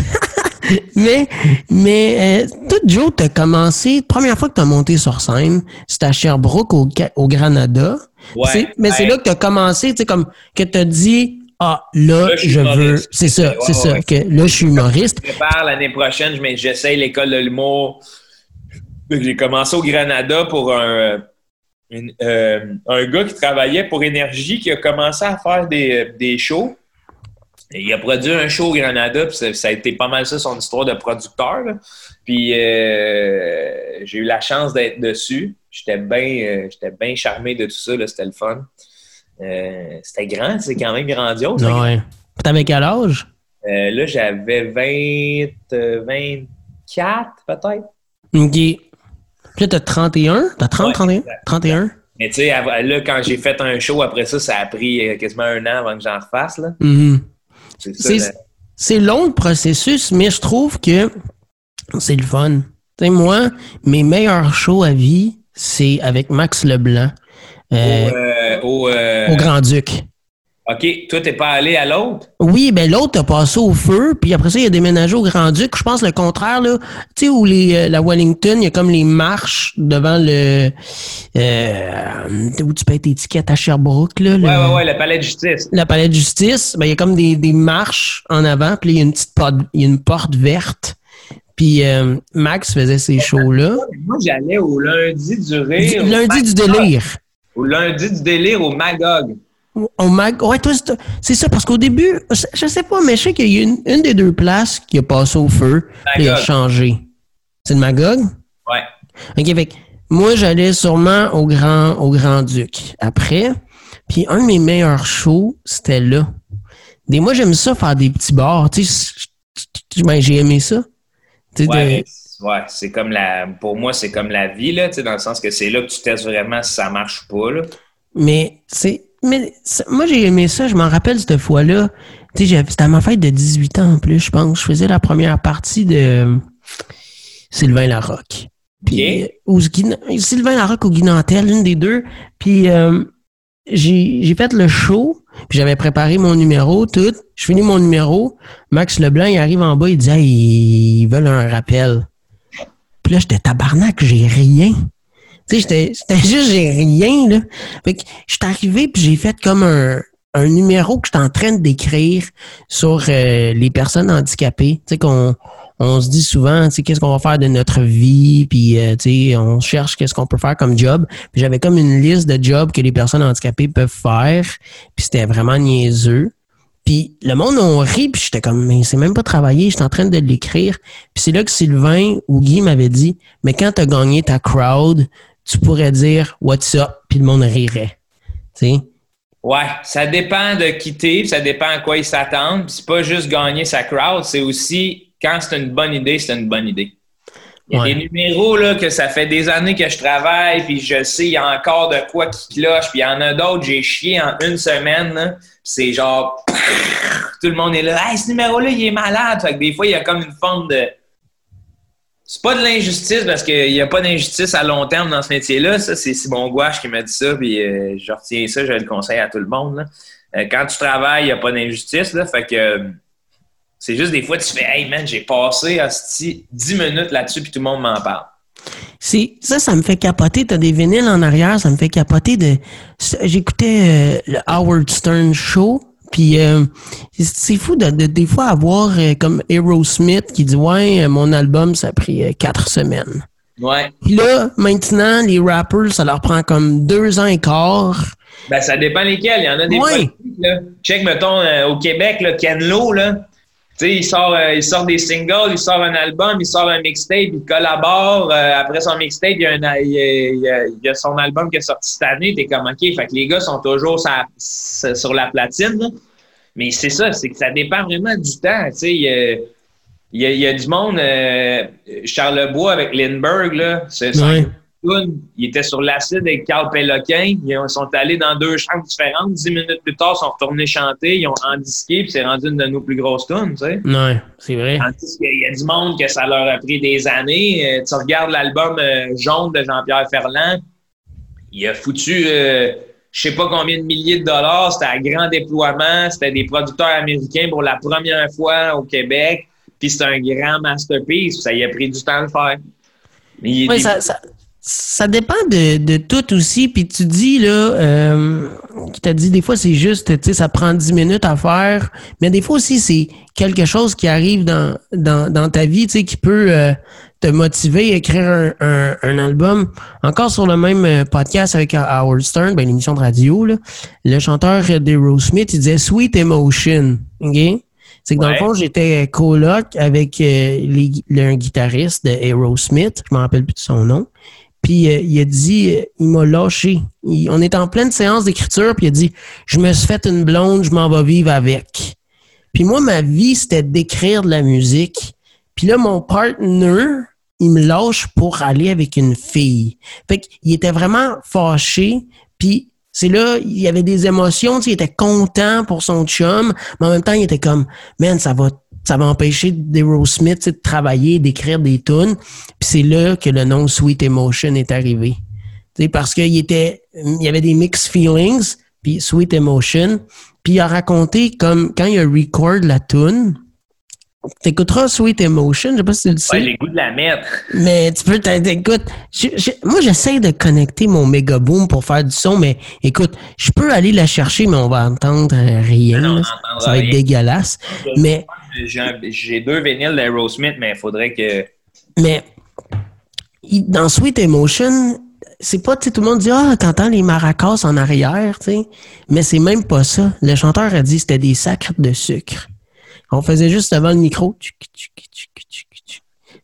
mais, mais, euh, toi, Joe, t'as commencé, première fois que t'as monté sur scène, c'était à Sherbrooke, au, au Granada. Ouais. Mais c'est là que t'as commencé, tu sais, comme, que t'as dit, ah, là, Là, je veux, c'est ça, Ouais, c'est ouais, ça, que là, je suis humoriste. Je prépare l'année prochaine, j'essaye l'école de l'humour. J'ai commencé au Granada pour un, euh, un gars qui travaillait pour Énergie qui a commencé à faire des, des shows. Et il a produit un show au Granada, puis ça, ça a été pas mal ça son histoire de producteur. là. Puis euh, j'ai eu la chance d'être dessus. J'étais bien euh, j'étais bien charmé de tout ça, c'était le fun. Euh, c'était grand, c'est quand même grandiose. Non, ouais. T'avais quel âge? Euh, là, j'avais 20, euh, 24 peut-être. OK. Puis là, t'as 31? T'as 30, Ouais, 31? exact. 31? Mais tu sais, là, quand j'ai fait un show après ça, ça a pris euh, quasiment un an avant que j'en refasse. Là. Mhm. C'est ça. C'est là. c'est long le processus, mais je trouve que c'est le fun. Tu sais, moi, mes meilleurs shows à vie, c'est avec Max Leblanc euh, euh, au, euh, au Grand-Duc. OK, toi, t'es pas allé à l'autre? Oui, ben l'autre a passé au feu, puis après ça, il a déménagé au Grand-Duc. Je pense le contraire, là. Tu sais, où les, euh, la Wellington, il y a comme les marches devant le... Euh, où tu payes tes tickets à Sherbrooke, là. le- Ouais, ouais, ouais, le palais de justice. la palais de justice, ben, il y a comme des, des marches en avant, puis là, il y a une petite porte, il y a une porte verte. Puis euh, Max faisait ces shows-là. Moi, j'allais au lundi du rire. Lundi du délire. Au lundi du délire au Magog. Au Mag... Ouais, toi, c'est- ça, parce qu'au début, je sais pas, mais je sais qu'il y a une, une des deux places qui a passé au feu, il a changé. C'est le Magog? Ouais. OK, fait que moi, j'allais sûrement au Grand, au Grand-Duc après. Puis un de mes meilleurs shows, c'était là. Des moi, j'aime ça faire des petits bars. Tu sais, ben, j'ai aimé ça. Tu sais, Ouais, de- ouais, c'est comme la. Pour moi, c'est comme la vie, là, tu sais, dans le sens que c'est là que tu testes vraiment si ça marche ou pas, là. Mais c'est. Mais moi, j'ai aimé ça. Je m'en rappelle cette fois-là. Tu sais, c'était à ma fête de 18 ans en plus, je pense. Je faisais la première partie de euh, Sylvain Larocque. Puis, euh, ou Sylvain Larocque ou Guinantel, une des deux. Puis, euh, j'ai j'ai fait le show. Puis, j'avais préparé mon numéro, tout. Je finis mon numéro. Max Leblanc, il arrive en bas, il dit Hey, ils veulent un rappel. Là, j'étais tabarnak, j'ai rien. Tu sais, j'étais j'étais juste, j'ai rien, là. Fait que je suis arrivé puis j'ai fait comme un, un numéro que j'étais en train d'écrire sur euh, les personnes handicapées. Tu sais, qu'on on se dit souvent, tu sais, qu'est-ce qu'on va faire de notre vie, puis euh, tu sais, on cherche qu'est-ce qu'on peut faire comme job. Puis j'avais comme une liste de jobs que les personnes handicapées peuvent faire, puis c'était vraiment niaiseux. Puis le monde on ri, puis j'étais comme, mais c'est même pas travaillé, j'étais en train de l'écrire. Puis c'est là que Sylvain ou Guy m'avait dit, mais quand t'as gagné ta crowd, tu pourrais dire What's up, puis le monde rirait. Tu? Ouais, ça dépend de quitter, ça dépend à quoi ils s'attendent. C'est pas juste gagner sa crowd, c'est aussi quand c'est une bonne idée, c'est une bonne idée. Il y a Ouais. des numéros là, que ça fait des années que je travaille, puis je sais, il y a encore de quoi qui cloche, puis il y en a d'autres, j'ai chié en une semaine. c'est genre, tout le monde est là, hey, ce numéro-là, il est malade. Fait que des fois, il y a comme une forme de. C'est pas de l'injustice parce qu'il n'y a pas d'injustice à long terme dans ce métier-là. Ça, c'est Simon Gouache qui m'a dit ça, puis euh, je retiens ça, je le conseille à tout le monde. là. Euh, quand tu travailles, il n'y a pas d'injustice. Fait que euh, c'est juste des fois, tu fais Hey man, j'ai passé hostie, 10 minutes là-dessus, puis tout le monde m'en parle. C'est ça, ça me fait capoter. T'as des vinyles en arrière, ça me fait capoter de. J'écoutais euh, le Howard Stern Show, puis euh, c'est- fou de, de- des fois avoir euh, comme Aerosmith qui dit ouais, euh, mon album ça a pris quatre semaines. Ouais. Puis là, maintenant, les rappers, ça leur prend comme deux ans et quart. Ben, ça dépend lesquels. Il y en a des politiques, là. Check, mettons, au Québec, là, Ken Lo, là. Euh, il sort des singles, il sort un album, il sort un mixtape, il collabore. euh, après son mixtape, il y, a son album qui est sorti cette année. T'es comme, OK, fait que les gars sont toujours sur la platine. Mais c'est ça, c'est que ça dépend vraiment du temps. Il y a, du monde, euh, Charlebois avec Lindbergh, là, c'est ça. Ouais. Il était sur l'acide avec Carl Péloquin. Ils sont allés dans deux chambres différentes. Dix minutes plus tard, ils sont retournés chanter. Ils ont endisqué, puis c'est rendu une de nos plus grosses tunes, tu sais. Ouais, c'est vrai. Tandis qu'il y a du monde que ça leur a pris des années. Euh, tu regardes l'album euh, Jaune de Jean-Pierre Ferland, il a foutu euh, je sais pas combien de milliers de dollars. C'était à grand déploiement. C'était des producteurs américains pour la première fois au Québec. Puis c'était un grand masterpiece. Ça y a pris du temps de le faire. Mais il est Oui, des- ça, ça, ça dépend de, de tout aussi. Puis tu dis, là, euh, qui t'a dit, des fois, c'est juste, tu sais, ça prend 10 minutes à faire. Mais des fois aussi, c'est quelque chose qui arrive dans, dans, dans ta vie, tu sais, qui peut euh, te motiver à écrire un, un, un album. Encore sur le même euh, podcast avec Howard Stern, ben, l'émission de radio, là, le chanteur d'Aerosmith, il disait Sweet Emotion. OK? C'est que dans le fond, j'étais coloc avec euh, les, le- un guitariste de Aerosmith, je me rappelle plus de son nom. Puis euh, il a dit, euh, il m'a lâché. On est en pleine séance d'écriture, puis il a dit, je me suis fait une blonde, je m'en vais vivre avec. Puis moi, ma vie, c'était d'écrire de la musique. Puis là, mon partner, il me lâche pour aller avec une fille. Fait qu'il était vraiment fâché. Puis c'est là, il y avait des émotions. Il était content pour son chum, mais en même temps, il était comme, man, ça va, ça va empêcher d'Aerosmith de travailler, d'écrire des tunes. Puis c'est là que le nom Sweet Emotion est arrivé. Tu sais, parce qu'il était, il y avait des mixed feelings, puis Sweet Emotion. Puis il a raconté comme quand il a record la tune. T'écouteras Sweet Emotion, je sais pas si tu le sais. Ouais, les goûts de la mettre. Mais tu peux t'écoute. Moi, j'essaie de connecter mon méga boom pour faire du son, mais écoute, je peux aller la chercher, mais on va entendre rien. Non, on Ça va être dégueulasse. Mais, J'ai deux vinyles d'Aerosmith, mais il faudrait que. mais dans Sweet Emotion, c'est pas, tout le monde dit, ah, t'entends les maracas en arrière, tu sais. Mais c'est même pas ça. Le chanteur a dit c'était des sacres de sucre. On faisait juste devant le micro.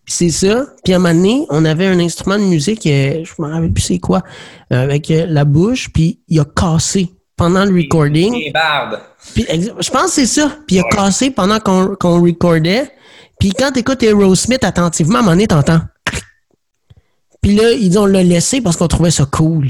c'est ça. Puis à un moment donné, on avait un instrument de musique, euh, je me rappelle plus c'est quoi, euh, avec euh, la bouche, puis il a cassé pendant le recording. Bardes. Puis, je pense que c'est ça. Puis il a cassé pendant qu'on qu'on recordait. Puis quand tu écoutes Aerosmith attentivement, à un moment donné, t'entends. Puis là, ils dit on l'a laissé parce qu'on trouvait ça cool.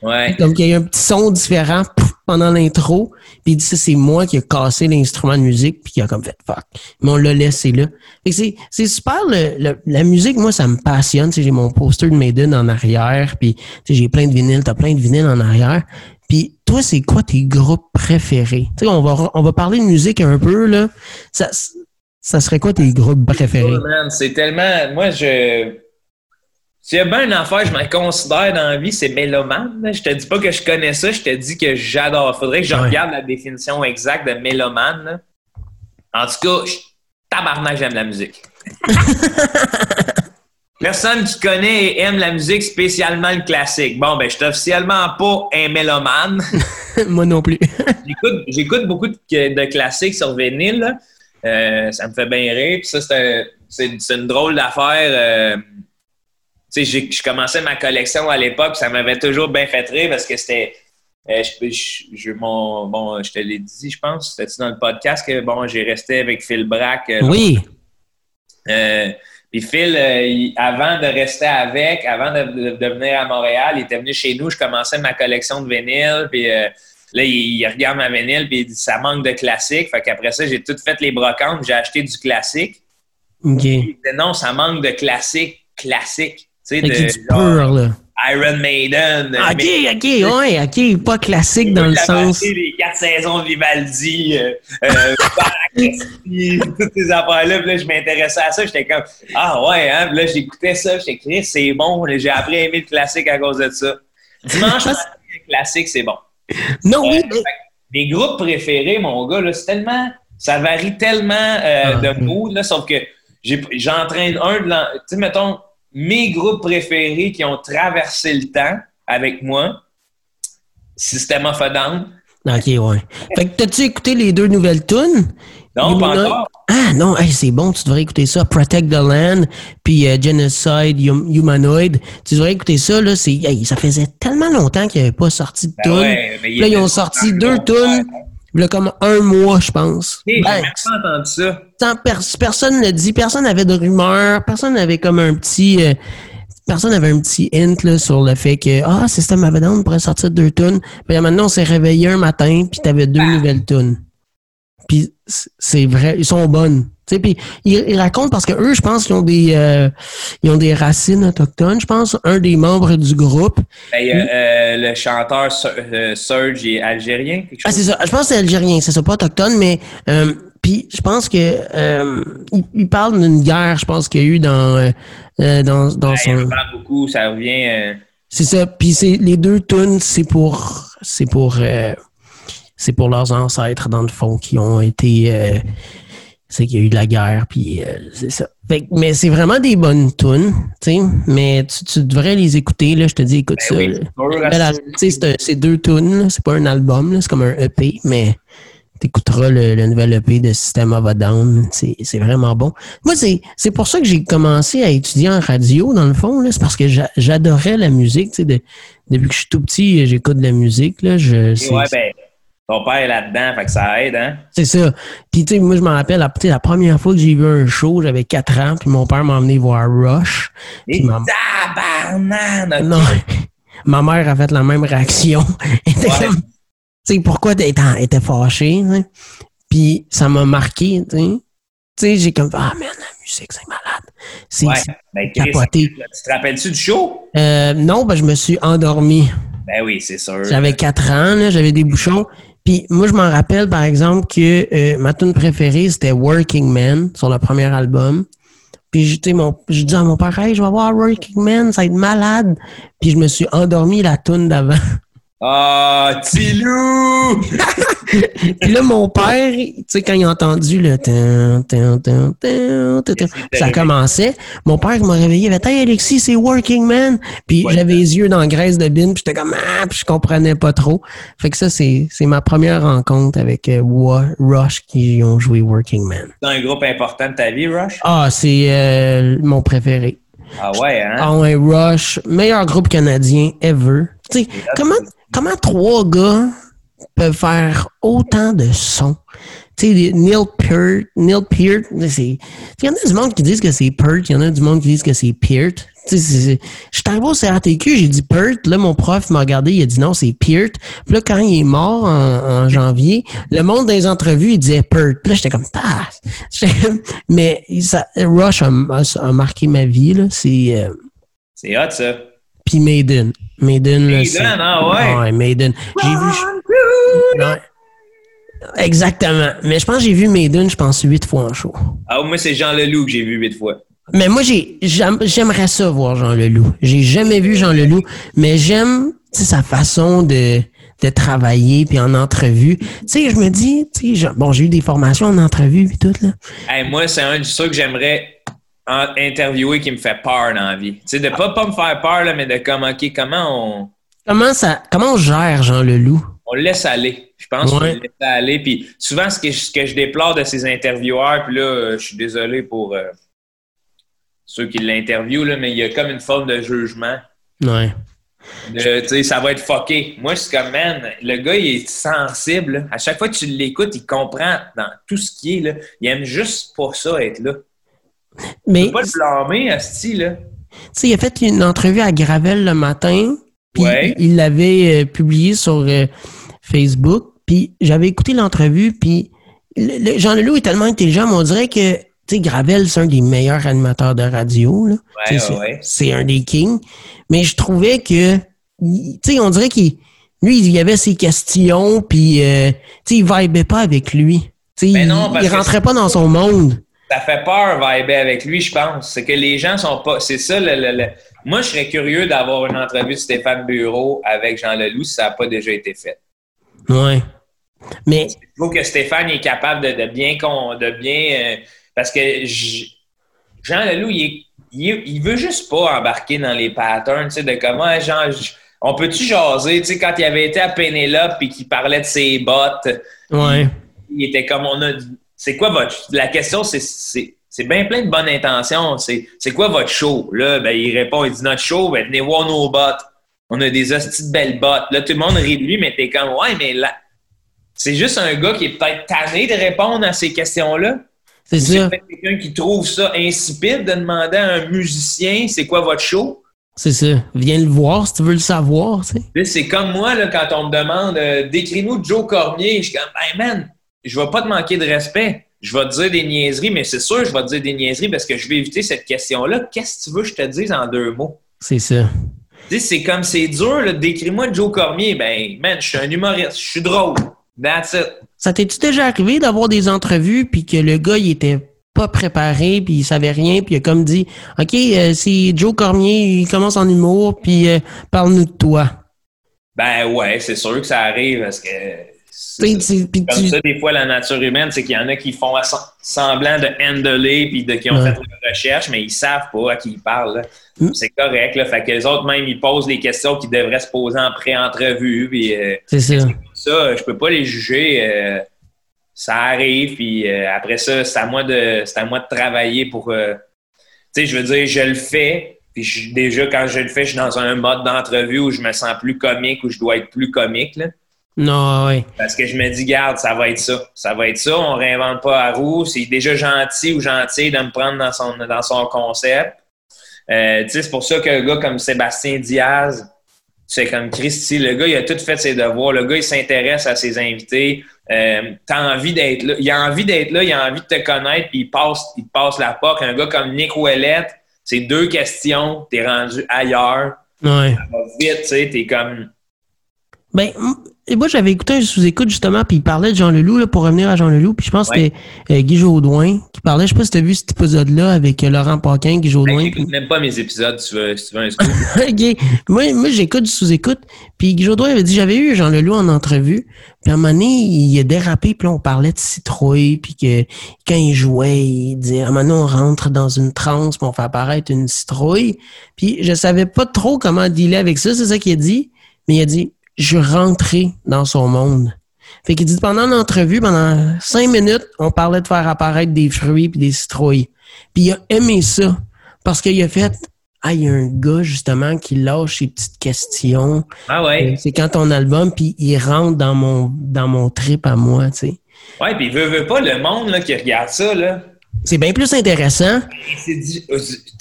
Ouais. Comme qu'il y a eu un petit son différent pendant l'intro. Puis il dit c'est moi qui ai cassé l'instrument de musique puis qui a comme fait fuck. Mais on l'a laissé là. Fait que c'est, c'est super. le- le- la musique, moi, ça me passionne. J'ai mon poster de Maiden en arrière. Puis j'ai plein de vinyles. T'as plein de vinyles en arrière. Puis toi, c'est quoi tes groupes préférés? Tu sais, on va, on va parler de musique un peu, là. Ça, ça serait quoi tes groupes préférés? Oh, c'est tellement. Moi, je. S'il y a bien une affaire, je me considère dans la vie, c'est mélomane. Je te dis pas que je connais ça, je te dis que j'adore. Faudrait que je Ouais. regarde la définition exacte de mélomane. là. En tout cas, je... tabarnak, j'aime la musique. Personne qui connaît et aime la musique, spécialement le classique. Bon, ben, je suis officiellement pas un mélomane. moi non plus. J'écoute- beaucoup de, de classiques sur vinyle. Euh, ça me fait bien rire. Puis ça, c'est un- c'est c'est une drôle d'affaire. euh, tu sais, j'ai- je commençais ma collection à l'époque, ça m'avait toujours bien fait rire parce que c'était. euh, je, je- je- mon, bon, je te l'ai dit, je pense, c'était dans le podcast que bon, j'ai resté avec Phil Brack. euh, Oui. Puis Phil, euh, il- avant de rester avec, avant de, de- de venir à Montréal, il était venu chez nous, je commençais ma collection de vinyles, puis euh, là, il, il regarde ma vinyle, puis il dit ça manque de classique. Fait qu'après ça, j'ai tout fait les brocantes, j'ai acheté du classique. OK. Il dit non, ça manque de classique, classique. Tu sais, de du genre pur, là. Iron Maiden. OK, mais- OK, ouais, OK. Pas classique dans le sens. les quatre saisons de Vivaldi, euh, euh, toutes ces affaires-là. Puis là, je m'intéressais à ça. J'étais comme, ah ouais, hein. Puis là, j'écoutais ça. J'étais Chris, c'est bon. J'ai appris à aimer le classique à cause de ça. Dimanche, matin, le classique, c'est bon. Non, oui, Euh, mais- que mes groupes préférés, mon gars, là, c'est tellement. Ça varie tellement euh, Ah, de ok. mood, là, sauf que j'entraîne un de l'en- Tu sais, mettons, mes groupes préférés qui ont traversé le temps avec moi, System of a Down. Ok, ouais. Fait que t'as-tu écouté les deux nouvelles tunes? Non, pas encore. Ah non, hey, c'est bon, tu devrais écouter ça. Protect the Land, puis euh, Genocide hum- Humanoid. Tu devrais écouter ça, là. C'est, hey, ça faisait tellement longtemps qu'il n'y avait pas sorti de Ben tunes. ouais, là, ils ont sorti deux bon. tunes, là, comme un mois, je pense. Hey, Ben, pas entendu ça. tant pers- personne ne dit, personne n'avait de rumeur, personne n'avait comme un petit, euh, personne n'avait un petit hint là, sur le fait que ah System of a Down pourrait sortir deux tunes. Puis maintenant on s'est réveillé un matin puis t'avais deux nouvelles tunes. Puis c'est vrai, ils sont bonnes. Tu sais, puis ils, ils racontent parce que eux, je pense qu'ils ont des, euh, ils ont des racines autochtones. Je pense un des membres du groupe. Ben, il euh, le chanteur euh, Serge est algérien, quelque Ah, chose. c'est ça. Je pense que c'est algérien, c'est ça, pas autochtone, mais euh, puis je pense que euh, il, il parle d'une guerre, je pense qu'il y a eu dans dans, dans Ouais, son. il parle beaucoup, ça revient. euh, C'est ça. Puis c'est les deux tunes, c'est pour c'est pour euh, c'est pour leurs ancêtres dans le fond qui ont été euh, c'est qu'il y a eu de la guerre puis euh, c'est ça. Fait que- mais c'est vraiment des bonnes tunes, tu sais, mais tu, tu devrais les écouter là, je te dis écoute Ben ça. oui, c'est deux tunes, c'est pas un album, là, c'est comme un EP, mais t'écouteras le, le nouvel EP de System of a Down, c'est c'est vraiment bon. Moi, c'est c'est pour ça que j'ai commencé à étudier en radio, dans le fond, c'est parce que j'a- j'adorais la musique, tu sais, de- depuis que je suis tout petit, j'écoute de la musique, là, je, Ouais, ben, ton père est là-dedans, fait que ça aide, hein? c'est ça. Puis, tu sais, moi, je me rappelle, la, la première fois que j'ai vu un show, j'avais 4 ans, puis mon père m'a emmené voir Rush. Et ma-! Non. Ma mère a fait la même réaction. Elle était Ouais. comme, tu sais, pourquoi elle était, elle était fâchée, sais? Puis ça m'a marqué, tu sais. Tu sais, j'ai comme, ah, man, la musique, c'est malade. C'est Ouais, ben, capoté. Tu te rappelles-tu du show? Euh, non, ben, je me suis endormi. Ben oui, c'est sûr. J'avais 4 ans, j'avais des bouchons. Puis moi, je m'en rappelle, par exemple, que euh, ma tune préférée, c'était Working Man, sur le premier album. Puis je, mon, je dis à mon père, hey, je vais voir Working Man, ça va être malade. Puis je me suis endormi la tune d'avant. Ah, Tilou! Puis là, mon père, tu sais, quand il a entendu le tin, tin, tin, ça commençait, mon père m'a réveillé, il avait dit, Hey Alexis, c'est Working Man. Puis Ouais. j'avais les yeux dans la graisse de bin, puis j'étais comme, ah, puis je comprenais pas trop. Fait que ça, c'est c'est ma première rencontre avec euh, Rush qui ont joué Working Man. C'est un groupe important de ta vie, Rush? Ah, c'est euh, mon préféré. Ah ouais, hein? Ah ouais, Rush, meilleur groupe canadien ever. Comment, comment trois gars peuvent faire autant de sons? Neil Peart, Neil Peart, il y en a du monde qui disent que c'est Peart, il y en a du monde qui disent que c'est Peart. Je suis arrivé au CRTQ, j'ai dit Peart, là, mon prof m'a regardé, il a dit non, c'est Peart. Puis là, quand il est mort en, janvier, le monde des entrevues, il disait Peart. Puis là, j'étais comme, ah! Mais ça, Rush a, marqué ma vie. C'est, euh, C'est hot, ça. Puis Maiden. Maiden, là, c'est- Maiden, ah ouais? Ah ouais, Maiden. J'ai vu... Ouais. Exactement. Mais je pense que j'ai vu Maiden, je pense, huit fois en show. Ah, moi, c'est Jean Leloup que j'ai vu huit fois. Mais moi, j'ai, j'aime- j'aimerais ça voir Jean Leloup. J'ai jamais vu Jean Leloup, mais j'aime sa façon de, de travailler puis en entrevue. Tu sais, je me dis, tu sais, je- bon, j'ai eu des formations en entrevue puis tout, là. Hey, moi, c'est un de ceux que j'aimerais interviewer qui me fait peur dans la vie. Tu sais, de pas, pas me faire peur, là, mais de comme, OK, comment on, Comment ça, comment on gère Jean Leloup? on le laisse aller. Je pense qu'on le laisse aller. Puis souvent, ce que, je- ce que je déplore de ces intervieweurs, puis là, euh, je suis désolé pour euh, ceux qui l'interviewent, là, mais il y a comme une forme de jugement. Ouais. De, tu sais, ça va être fucké. Moi, je suis comme, man, le gars, il est sensible. À chaque fois que tu l'écoutes, il comprend dans tout ce qui est. Là. Il aime juste pour ça être là. Tu Mais, peux pas le blâmer, Asti, là. tu sais, il a fait une entrevue à Gravel le matin, puis Ouais. il l'avait euh, publié sur euh, Facebook, puis j'avais écouté l'entrevue, puis le- le- Jean Leloup est tellement intelligent, mais on dirait que, tu sais, Gravel, c'est un des meilleurs animateurs de radio, là. Tu Ouais, c'est- un des kings. Mais je trouvais que, tu sais, on dirait qu'il, lui, il y avait ses questions, puis, euh, tu sais, il vibait pas avec lui. Tu sais, Ben il, non, parce il rentrait pas dans son monde. Ça fait peur, vibrer avec lui, je pense. C'est que les gens sont pas. C'est ça, le, le- le- Moi, je serais curieux d'avoir une entrevue de Stéphane Bureau avec Jean Leloup si ça n'a pas déjà été fait. Ouais. Mais, Il faut que Stéphane est capable de, de bien. De bien euh, parce que Jean Leloup, il, est- il, est- il veut juste pas embarquer dans les patterns, tu sais, de comment, genre, j- on peut-tu jaser, tu sais, quand il avait été à Penelope et qu'il parlait de ses bottes, Ouais. il était comme on a. C'est quoi votre. La question, c'est. c'est c'est bien plein de bonnes intentions. C'est, c'est quoi votre show? Là, ben, il répond, il dit notre show, ben, venez voir nos bottes. On a des hosties de belles bottes. Là, tout le monde rit de lui, mais t'es comme, ouais, mais là, c'est juste un gars qui est peut-être tanné de répondre à ces questions-là. C'est C'est ça. quelqu'un qui trouve ça insipide de demander à un musicien, c'est quoi votre show? C'est ça. Viens le voir si tu veux le savoir, c'est comme moi, là, quand on me demande euh, décris-nous Joe Cormier, je suis comme ben man, je vais pas te manquer de respect. Je vais te dire des niaiseries, mais c'est sûr, je vais te dire des niaiseries parce que je vais éviter cette question-là. Qu'est-ce que tu veux que je te dise en deux mots? C'est ça. Tu sais, c'est comme c'est dur, décris-moi Joe Cormier. Ben, man, je suis un humoriste, je suis drôle. That's it. Ça t'es-tu déjà arrivé d'avoir des entrevues puis que le gars, il était pas préparé puis il savait rien puis il a comme dit OK, euh, c'est Joe Cormier, il commence en humour puis euh, parle-nous de toi. Ben ouais, c'est sûr que ça arrive parce que. Comme ça, des fois, la nature humaine, c'est qu'il y en a qui font sem- semblant de handler puis de, qui ont Ouais. fait une recherche, mais ils savent pas à qui ils parlent. Mm. C'est correct. Là. Fait que les autres, même, ils posent les questions qu'ils devraient se poser en pré-entrevue. Euh, c'est ça. ça, je peux pas les juger. euh, ça arrive. Puis euh, après ça, c'est à moi de, c'est à moi de travailler pour. euh, tu sais, je veux dire, je le fais. Puis je- déjà, quand je le fais, je suis dans un mode d'entrevue où je me sens plus comique, où je dois être plus comique. Là. Non, ouais. Parce que je me dis, garde, ça va être ça. Ça va être ça. On réinvente pas à roue. C'est déjà gentil ou gentil de me prendre dans son, dans son concept. Euh, c'est pour ça qu'un gars comme Sébastien Diaz, c'est comme Christy, le gars, il a tout fait ses devoirs. Le gars, il s'intéresse à ses invités. Euh, T'as envie d'être là. Il a envie d'être là, il a envie de te connaître, puis il passe, il passe la porte. Un gars comme Nick Ouellette, c'est deux questions, t'es rendu ailleurs. Ouais. Ça va vite, tu sais, t'es comme. Ben, et moi, j'avais écouté un sous-écoute justement, puis il parlait de Jean Leloup, là, pour revenir à Jean Leloup, puis je pense que c'était euh, Guy Jodoin qui parlait. Je sais pas si tu as vu cet épisode-là avec euh, Laurent Paquin, Guy Jodoin. J'écoute même pas mes épisodes, si tu veux, si tu veux un scoop. OK. Moi, moi j'écoute du sous-écoute. Puis Guy Jodoin avait dit j'avais eu Jean Leloup en entrevue. Puis à un moment donné, il a dérapé, puis là, on parlait de citrouille, puis que quand il jouait, il disait à un moment donné, on rentre dans une transe, puis on fait apparaître une citrouille. Puis je savais pas trop comment dealer avec ça, c'est ça qu'il a dit. Mais il a dit je rentrais dans son monde. Fait qu'il dit pendant l'entrevue, pendant cinq minutes, on parlait de faire apparaître des fruits puis des citrouilles. Puis il a aimé ça. Parce qu'il a fait Ah, il y a un gars justement qui lâche ses petites questions. Ah Euh, ouais. C'est quand ton album, puis il rentre dans mon dans mon trip à moi, tu sais. Ouais, puis veut, veut pas le monde là, qui regarde ça, là. C'est bien plus intéressant. C'est euh,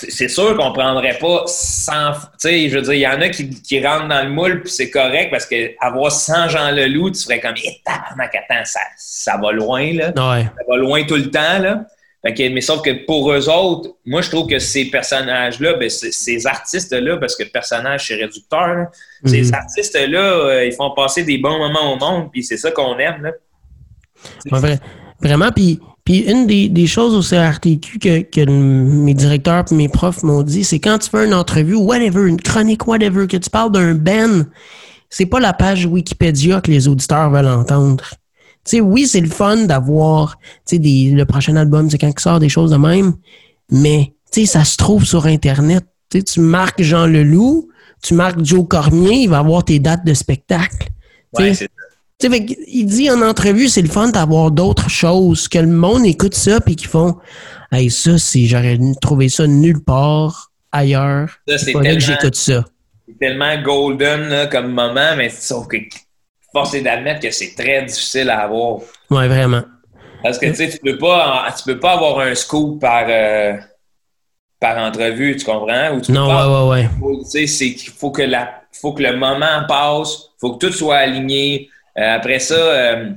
c'est sûr qu'on prendrait pas 100. Tu sais, je veux dire, il y en a qui, qui rentrent dans le moule, puis c'est correct parce que avoir 100 Jean Leloup, tu ferais comme, eh, tabarnak, attends, ça, ça va loin, là. Ouais. Ça va loin tout le temps, là. Fait que, mais sauf que pour eux autres, moi, je trouve que ces personnages-là, ben, ces artistes-là, parce que personnage, c'est réducteur, là, ces artistes-là, euh, ils font passer des bons moments au monde, puis c'est ça qu'on aime, là. Ouais, vraiment, puis, puis une des, des choses au CRTQ que, que mes directeurs et mes profs m'ont dit, c'est quand tu fais une entrevue, whatever, une chronique, whatever, que tu parles d'un Ben, c'est pas la page Wikipédia que les auditeurs veulent entendre. Tu sais, oui, c'est le fun d'avoir, tu sais, le prochain album, c'est quand il sort des choses de même, mais, tu sais, ça se trouve sur Internet. Tu sais, tu marques Jean Leloup, tu marques Joe Cormier, il va avoir tes dates de spectacle. Ouais, c'est fait il dit en entrevue, c'est le fun d'avoir d'autres choses, que le monde écoute ça puis qu'ils font Hey, ça, c'est j'aurais trouvé ça nulle part ailleurs. ça, c'est que j'écoute ça. c'est tellement golden là, comme moment, mais sauf que force est d'admettre que c'est très difficile à avoir. Ouais, vraiment. Parce que tu sais, tu peux pas tu peux pas avoir un scoop par euh, par entrevue, tu comprends? Ou tu Non, ouais, ouais, ouais. tu sais, c'est qu'il faut que la faut que le moment passe, faut que tout soit aligné. Euh, après ça, euh,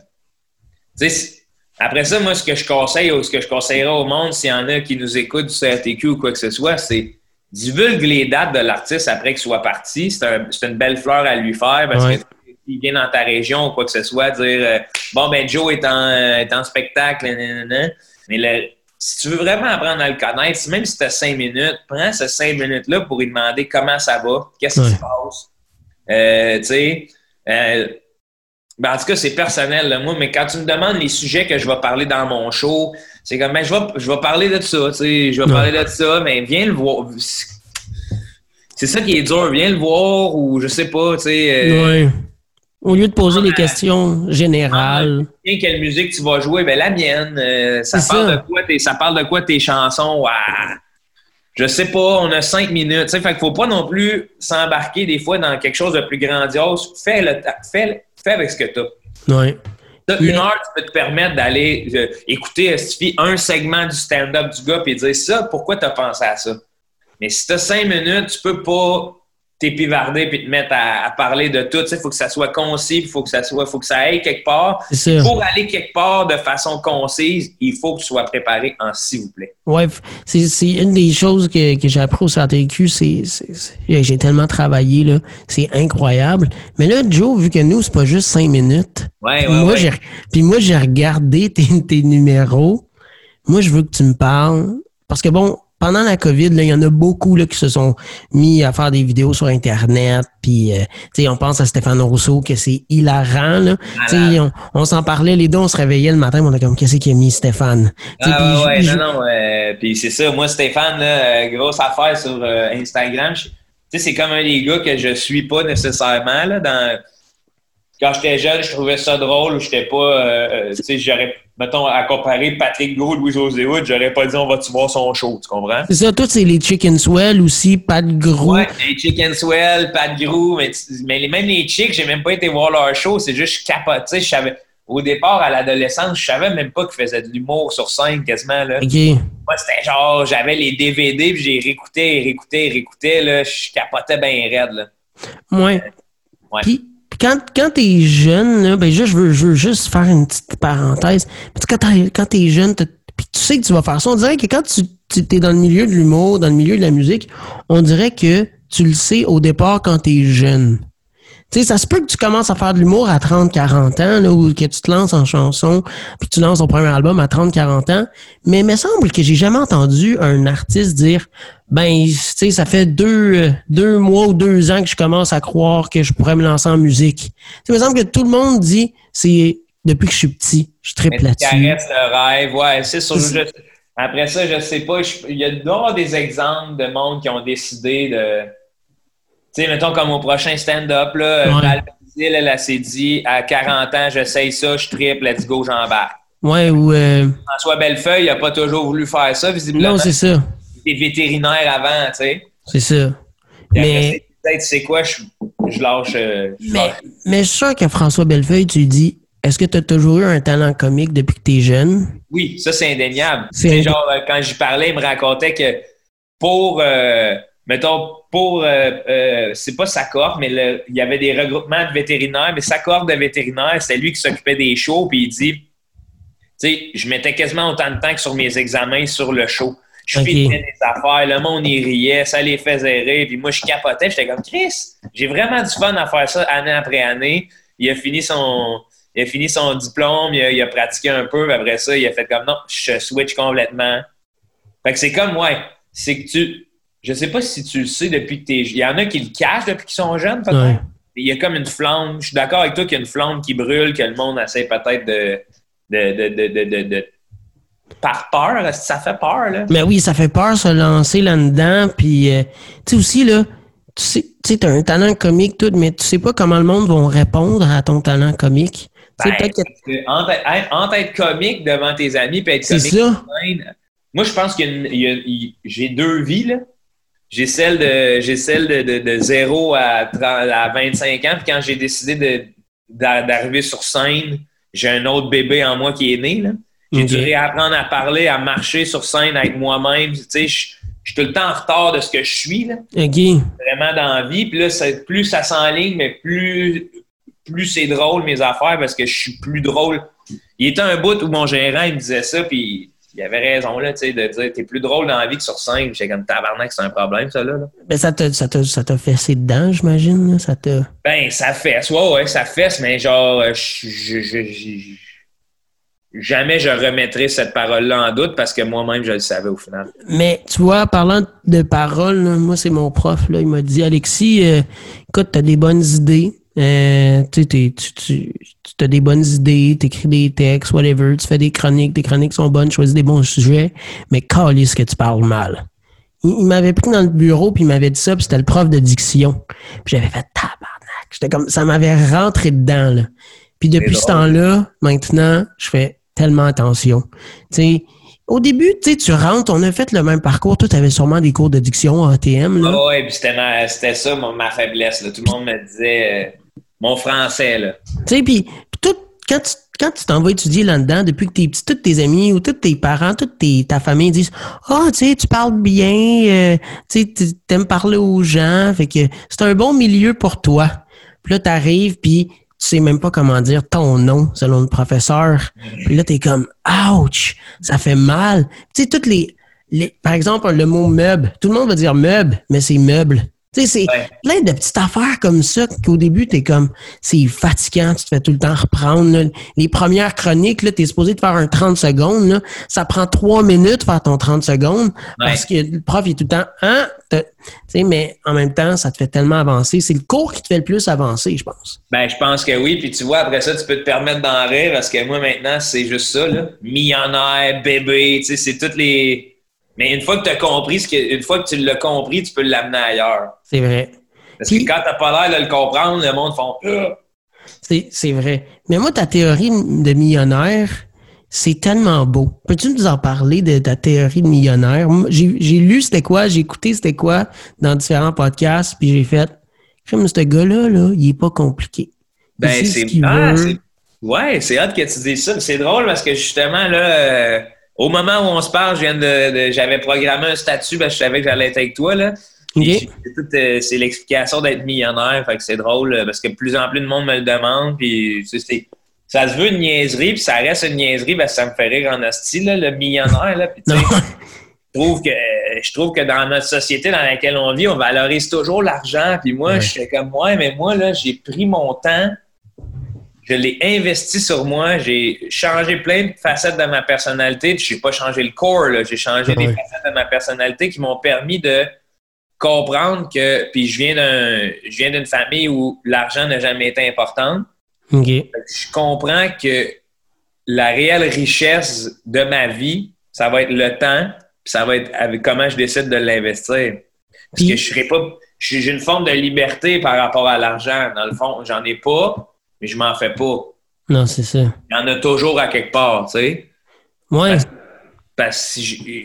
après ça, moi, ce que je conseille ou ce que je conseillerais au monde, s'il y en a qui nous écoutent du CRTQ ou quoi que ce soit, c'est divulgue les dates de l'artiste après qu'il soit parti. C'est un- c'est une belle fleur à lui faire parce Ouais. que s'il vient dans ta région ou quoi que ce soit, dire euh, bon ben Joe est en, euh, est en spectacle, nanana. mais le, si tu veux vraiment apprendre à le connaître, même si tu as cinq minutes, prends ces cinq minutes-là pour lui demander comment ça va, qu'est-ce qui se passe. Euh, tu sais, ben, en tout cas, c'est personnel, là, moi, mais quand tu me demandes les sujets que je vais parler dans mon show, c'est comme, ben, je vais, je vais parler de ça, tu sais, je vais parler de ça, mais viens le voir. c'est ça qui est dur. Viens le voir ou je sais pas, tu sais. Euh, Au lieu de poser des questions générales. Tiens, quelle musique tu vas jouer? Ben, la mienne. Euh, ça, parle De quoi tes, ça parle de quoi tes chansons? Je sais pas, on a cinq minutes. Fait qu'il faut pas non plus s'embarquer des fois dans quelque chose de plus grandiose. Fais, le fais, fais avec ce que tu as. Ouais. Une heure, tu peux te permettre d'aller euh, écouter un segment du stand-up du gars et dire ça, pourquoi tu as pensé à ça? Mais si tu as cinq minutes, tu peux pas t'épivarder puis te mettre à, parler de tout. Il faut que ça soit concis, il faut que ça soit, faut que ça aille quelque part. Pour aller quelque part de façon concise, il faut que tu sois préparé en s'il vous plaît. Ouais, c'est une des choses que, que j'ai appris au CTQ, c'est j'ai tellement travaillé là, c'est incroyable. Mais là, Joe, vu que nous c'est pas juste cinq minutes. Ouais, ouais, moi, Puis moi j'ai regardé tes, tes numéros. Moi, je veux que tu me parles parce que bon, pendant la COVID, il y en a beaucoup là, qui se sont mis à faire des vidéos sur Internet. Puis, euh, on pense à Stéphane Rousseau, que c'est hilarant. Là. On, on s'en parlait, les deux, on se réveillait le matin, on a comme, qu'est-ce qui a mis Stéphane? Ah, ouais, non, non. Euh, puis c'est ça, moi, Stéphane, là, euh, grosse affaire sur euh, Instagram. Tu sais, c'est comme un des gars que je suis pas nécessairement. Là, dans... Quand j'étais jeune, je trouvais ça drôle. J'étais pas... tu sais, j'aurais mettons, à comparer Patrick Gros, Louis-José Wood, j'aurais pas dit on va-tu voir son show, tu comprends? C'est ça, tout c'est les Chicken Swell aussi, Pat Gros. Ouais, les Chicken Swell, Pat Gros, mais, mais même les Chicks, j'ai même pas été voir leur show, c'est juste je capotais, je savais. Au départ, à l'adolescence, je savais même pas qu'ils faisaient de l'humour sur scène quasiment. Là. OK. Moi, c'était genre, j'avais les DVD, puis j'ai réécouté, réécouté, réécouté, là, je capotais bien raide. Là. Ouais. ouais quand, quand tu es jeune, ben, je, veux, je veux juste faire une petite parenthèse. Quand, quand tu es jeune, tu sais que tu vas faire ça, on dirait que quand tu, es dans le milieu de l'humour, dans le milieu de la musique, on dirait que tu le sais au départ quand tu es jeune. Tu sais, ça se peut que tu commences à faire de l'humour à 30, 40 ans, là, ou que tu te lances en chanson, puis tu lances ton premier album à 30, 40 ans. Mais il me semble que j'ai jamais entendu un artiste dire, ben, tu sais, ça fait deux, deux mois ou deux ans que je commence à croire que je pourrais me lancer en musique. Il me semble que tout le monde dit, c'est depuis que je suis petit, je suis très là-dessus. le rêve, ouais, c'est sûr. après ça, je sais pas, il y a des exemples de monde qui ont décidé de sais, mettons comme au prochain stand-up, là, euh, ouais. elle, elle, s'est dit à 40 ans, j'essaye ça, je triple, let's go, j'embarque. Ouais, ou. Euh... François Bellefeuille, il n'a pas toujours voulu faire ça, visiblement. Non, c'est ça. Il était vétérinaire avant, tu sais. C'est ça. mais. Peut-être, c'est quoi, je, je lâche. Euh, mais, mais je suis sûr que François Bellefeuille, tu dis, est-ce que tu as toujours eu un talent comique depuis que tu es jeune? Oui, ça, c'est indéniable. C'est genre, euh, quand j'y parlais, il me racontait que pour mettons, pour, euh, euh, c'est pas sa corde, mais il y avait des regroupements de vétérinaires, mais sa corde de vétérinaire, c'est lui qui s'occupait des shows, puis il dit, tu sais, je mettais quasiment autant de temps que sur mes examens sur le show. Je okay. des affaires, le monde y riait, ça les faisait rire, puis moi je capotais, j'étais comme Chris, j'ai vraiment du fun à faire ça année après année. Il a fini son, il a fini son diplôme, il a, il a pratiqué un peu, après ça, il a fait comme non, je switch complètement. Fait que c'est comme ouais, c'est que tu je sais pas si tu le sais depuis que tu es. Il y en a qui le cachent depuis qu'ils sont jeunes, peut-être. Il y a comme une flamme. Je suis d'accord avec toi qu'il y a une flamme qui brûle, que le monde essaie peut-être de, de, de, de, par peur. Ça fait peur, là. Mais oui, ça fait peur se lancer là-dedans. Puis, euh, tu sais aussi, là, tu sais, tu as un talent comique, tout, mais tu sais pas comment le monde va répondre à ton talent comique. Ben, que... entre, être comique devant tes amis et être comique. Ça. Moi, je pense que j'ai deux vies, là. J'ai celle de j'ai celle de, de, 0 à, 30, à 25 ans. Puis quand j'ai décidé d'arriver sur scène, j'ai un autre bébé en moi qui est né. J'ai dû réapprendre à parler, à marcher sur scène avec moi-même. Tu sais, je, suis tout le temps en retard de ce que je suis. Là. Vraiment dans la vie. Puis là, plus ça s'enligne, mais plus, plus c'est drôle mes affaires parce que je suis plus drôle. Il était un bout où mon gérant il me disait ça, puis il avait raison là, tu sais, de dire t'es plus drôle dans la vie que sur scène. J'ai comme tabarnak, c'est un problème, ça là. Ben ça t'a ça t'a ça t'a fessé dedans, j'imagine. Ça t'a. Ben ça fesse, ouais, ouais, ça fesse, mais genre je, je, jamais je remettrai cette parole-là en doute parce que moi-même je le savais au final. Mais tu vois, parlant de paroles, moi c'est mon prof, là, il m'a dit Alexis, euh, écoute, t'as des bonnes idées. Euh, tu, tu, tu, as des bonnes idées, tu écris des textes, whatever, tu fais des chroniques, tes chroniques sont bonnes, choisis des bons sujets, mais ce que tu parles mal. il, m'avait pris dans le bureau, puis il m'avait dit ça, puis c'était le prof de diction. Puis j'avais fait tabarnak. J'étais comme, ça m'avait rentré dedans, là. Puis depuis ce temps-là, maintenant, je fais tellement attention. Tu sais, au début, tu sais, tu rentres, on a fait le même parcours. Toi, tu avais sûrement des cours de diction en ATM. Là. oui, puis c'était ça ma faiblesse. Tout le monde me disait euh, mon français. là. Tu sais, puis tout, quand tu quand tu t'en vas étudier là-dedans, depuis que t'es petit, tous tes amis ou tous tes parents, toute ta famille disent Ah, oh, tu sais, tu parles bien, euh, tu sais, t'aimes parler aux gens, fait que c'est un bon milieu pour toi. Puis là, t'arrives, puis tu sais même pas comment dire ton nom selon le professeur. Puis là, t'es comme Ouch! Ça fait mal. Tu sais, toutes les, les. Par exemple, le mot meuble. Tout le monde va dire meuble, mais c'est meuble. Tu sais, c'est plein de petites affaires comme ça qu'au début, t'es comme, c'est fatigant, tu te fais tout le temps reprendre. Les premières chroniques, là, t'es supposé de faire un 30 secondes, là. Ça prend trois minutes faire ton 30 secondes parce que le prof est tout le temps, hein? Tu sais, mais en même temps, ça te fait tellement avancer. C'est le cours qui te fait le plus avancer, je pense. Ben, je pense que oui. Puis tu vois, après ça, tu peux te permettre d'en rire parce que moi, maintenant, c'est juste ça, là. Millionnaire, bébé, tu sais, c'est toutes les mais une fois que tu as compris, ce que, une fois que tu l'as compris, tu peux l'amener ailleurs. C'est vrai. Parce que quand tu n'as pas l'air de le comprendre, le monde font ah! C'est vrai. Mais moi, ta théorie de millionnaire, c'est tellement beau. Peux-tu nous en parler de ta théorie de millionnaire? J'ai lu c'était quoi, j'ai écouté c'était quoi dans différents podcasts, puis j'ai fait, comme ce gars-là, là, il est pas compliqué. Ben, c'est ah, Ouais, c'est hâte que tu dises ça. C'est drôle parce que justement, là, euh, au moment où on se parle, je viens de, j'avais programmé un statut parce que je savais que j'allais être avec toi. Là. Euh, c'est l'explication d'être millionnaire. Fait que c'est drôle parce que de plus en plus de monde me le demande. Puis ça se veut une niaiserie, puis ça reste une niaiserie parce que ça me fait rire en hostie, le millionnaire. Là, je trouve que je trouve que dans notre société dans laquelle on vit, on valorise toujours l'argent. Puis moi, je suis comme moi, mais moi, là, j'ai pris mon temps je l'ai investi sur moi. J'ai changé plein de facettes de ma personnalité. Je n'ai pas changé le corps, j'ai changé des facettes de ma personnalité qui m'ont permis de comprendre que. Puis je viens d'un, je viens d'une famille où l'argent n'a jamais été important. Je comprends que la réelle richesse de ma vie, ça va être le temps, puis ça va être avec comment je décide de l'investir. Parce que je serai pas. J'ai une forme de liberté par rapport à l'argent. Dans le fond, j'en ai pas mais je m'en fais pas. Non, c'est ça. Il y en a toujours à quelque part, tu sais. Ouais. Parce, que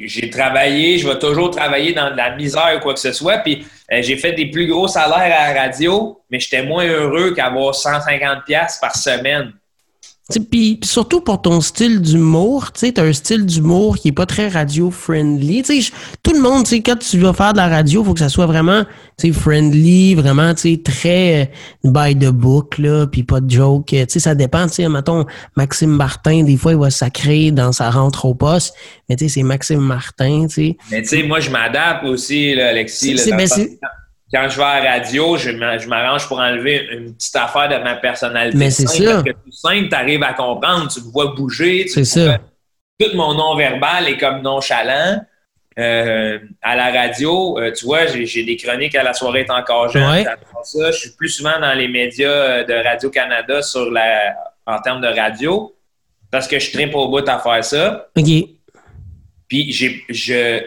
j'ai travaillé, je vais toujours travailler dans de la misère ou quoi que ce soit. Puis euh, j'ai fait des plus gros salaires à la radio, mais j'étais moins heureux qu'avoir 150$ par semaine. Puis surtout pour ton style d'humour, tu sais, as un style d'humour qui est pas très radio-friendly. Tout le monde, quand tu vas faire de la radio, il faut que ça soit vraiment friendly, vraiment très euh, by the book, là, puis pas de joke. sais ça dépend, tu sais, mettons, Maxime Martin, des fois, il va sacrer dans sa rentre au poste, mais tu sais, c'est Maxime Martin, tu sais. Mais tu sais, moi, je m'adapte aussi, là, Alexis. Là, quand je vais à la radio, je m'arrange pour enlever une petite affaire de ma personnalité. Mais c'est ça. Parce que tout simple, tu arrives à comprendre, tu me vois bouger. C'est ça. Tout mon non-verbal est comme nonchalant. Euh, à la radio, euh, tu vois, j'ai des chroniques à la soirée est encore jeune. Ça, je suis plus souvent dans les médias euh, de Radio-Canada sur la, en termes de radio parce que je pas au bout à faire ça. OK. Puis je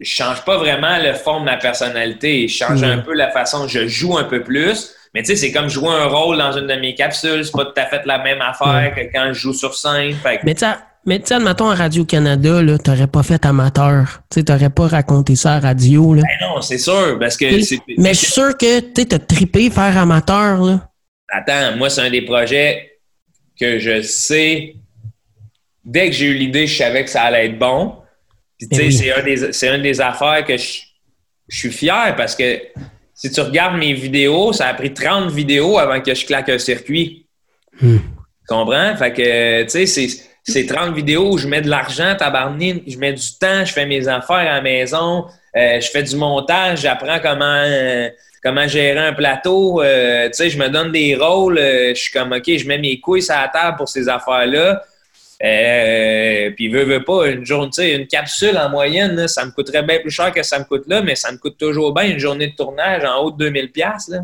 je change pas vraiment le fond de ma personnalité. Je change un peu la façon je joue un peu plus. Mais tu sais, c'est comme jouer un rôle dans une de mes capsules. C'est pas tout à fait la même affaire que quand je joue sur scène. Mais tu mais tu sais, admettons, à Radio-Canada, là, t'aurais pas fait amateur. Tu t'aurais pas raconté ça à radio, là. Ben non, c'est sûr, parce que... Mais je suis sûr que, tu t'as trippé faire amateur, là. Attends, moi, c'est un des projets que je sais... Dès que j'ai eu l'idée, je savais que ça allait être bon. Puis, tu sais, c'est une des affaires que je, suis fier parce que si tu regardes mes vidéos, ça a pris 30 vidéos avant que je claque un circuit. Hmm. Tu comprends? Fait que, tu sais, c'est 30 vidéos où je mets de l'argent, tabarnine, je mets du temps, je fais mes affaires à la maison, euh, je fais du montage, j'apprends comment, euh, comment gérer un plateau. Euh, tu sais, je me donne des rôles, je suis comme, OK, je mets mes couilles sur la table pour ces affaires-là. Euh, puis veut, veut pas, une journée, une capsule en moyenne, ça me coûterait bien plus cher que ça me coûte là, mais ça me coûte toujours bien une journée de tournage en haut de 2000 pièces là.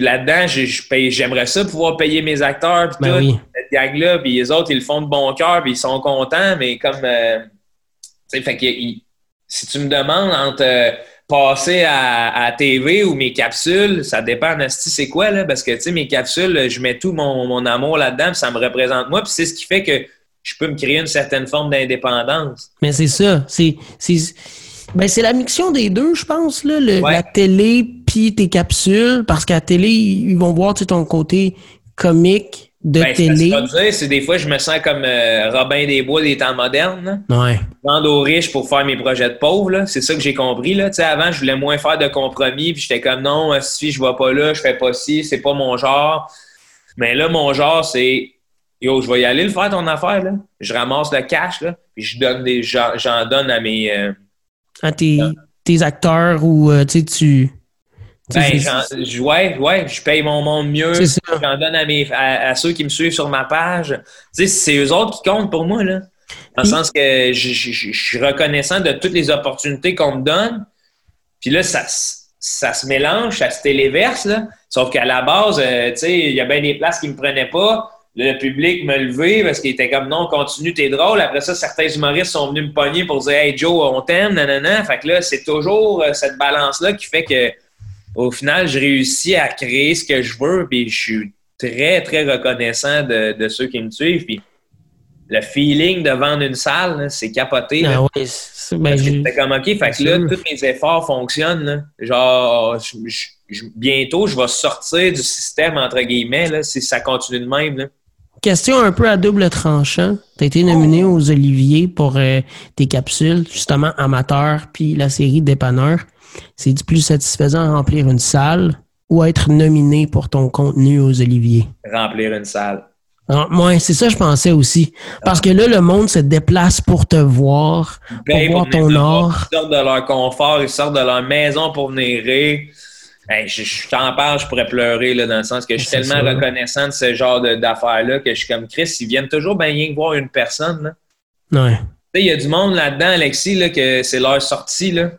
là-dedans, j'aimerais ça pouvoir payer mes acteurs puis ben tout, cette gang-là, puis les autres, ils le font de bon cœur, puis ils sont contents, mais comme euh, fait que si tu me demandes entre euh, passer à, à TV ou mes capsules, ça dépend Nasty c'est quoi là? Parce que tu sais mes capsules, je mets tout mon, mon amour là-dedans, ça me représente moi puis c'est ce qui fait que je peux me créer une certaine forme d'indépendance. Mais c'est ça, c'est ben, c'est la mixtion des deux, je pense, là, le, la télé puis tes capsules, parce qu'à la télé, ils vont voir ton côté comique de ben, télé. C'est des fois, je me sens comme euh, Robin des Bois des temps modernes. Ouais. Vendre aux riches pour faire mes projets de pauvres. C'est ça que j'ai compris. Là. avant, je voulais moins faire de compromis, puis j'étais comme non, si je vais pas là, je fais pas ci, c'est pas mon genre. Mais là, mon genre, c'est Yo, je vais y aller le faire ton affaire. Là. Je ramasse le cash, là, puis je donne des. J'en donne à mes. Euh, à tes, tes acteurs ou euh, tu Ben, ouais, ouais, je paye mon monde mieux. J'en donne à, mes, à, ceux qui me suivent sur ma page. Tu sais, c'est eux autres qui comptent pour moi, là. Dans le sens que je, je, suis reconnaissant de toutes les opportunités qu'on me donne. Puis là, ça, ça se mélange, ça se téléverse, là. Sauf qu'à la base, euh, tu sais, il y a bien des places qui me prenaient pas le public me levé parce qu'il était comme non, continue, t'es drôle. Après ça, certains humoristes sont venus me pogner pour dire Hey Joe, on t'aime, nanana. Fait que là, c'est toujours euh, cette balance-là qui fait que au final, je réussis à créer ce que je veux, puis je suis très, très reconnaissant de, ceux qui me suivent. Puis le feeling de vendre une salle, c'est capoté. Ah oui, ben, c'est comme OK, fait que là, tous mes efforts fonctionnent. Genre, bientôt, je vais sortir du système, entre guillemets, là, si ça continue de même. Là. Question un peu à double tranchant. Tu as été nominé aux Oliviers pour euh, tes capsules, justement amateur, puis la série Dépanneur. C'est du plus satisfaisant remplir une salle ou être nominé pour ton contenu aux Oliviers? Remplir une salle. Moi, ah, c'est ça que je pensais aussi. Parce que là, le monde se déplace pour te voir, pour voir ton art. Ils sortent de leur confort, ils sortent de leur maison pour venir rire je, t'en parle, je pourrais pleurer là, dans le sens que je suis tellement reconnaissant de ce genre d'affaires-là que je suis comme Chris, ils viennent toujours bien rien voir une personne. Là. Il y a du monde là-dedans, Alexis, là, que c'est leur sortie. Là.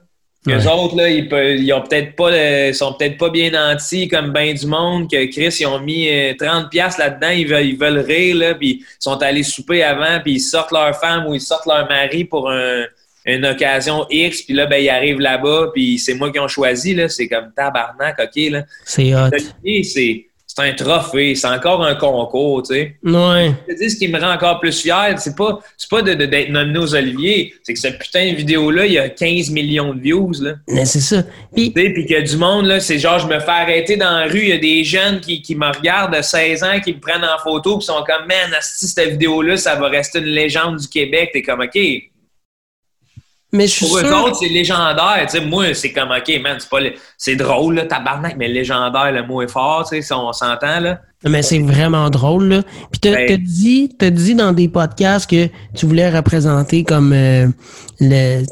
Les autres, là, ils, peuvent, ils ont peut-être pas sont peut-être pas bien nantis comme bien du monde, que Chris, ils ont mis 30$ euh, là-dedans, ils veulent, ils veulent rire, là, puis ils sont allés souper avant, puis ils sortent leur femme ou ils sortent leur mari pour un, une occasion X, puis là, ben, il arrive là-bas, puis c'est moi qui ont choisi, là. C'est comme tabarnak, OK, là. C'est hot. C'est c'est un trophée, c'est encore un concours, tu sais. Ouais. ce qui me rend encore plus fier, c'est pas, pas d'être de, nominé aux Oliviers, c'est que cette putain de vidéo-là, il y a 15 millions de views, là. Mais c'est ça. Puis, puis qu'il y a du monde, là, c'est genre, je me fais arrêter dans la rue, il y a des jeunes qui, qui me regardent de 16 ans, qui me prennent en photo, qui sont comme, man, cette vidéo-là, ça va rester une légende du Québec. T'es comme, OK, mais je suis Pour eux autres, c'est légendaire. sais moi, c'est comme, OK, man, c'est pas... C'est drôle, là, tabarnak, mais légendaire, le mot est fort, tu sais, on s'entend, là. Mais c'est vraiment drôle, là. Puis t'as ben... dit, dit dans des podcasts que tu voulais représenter comme euh, le...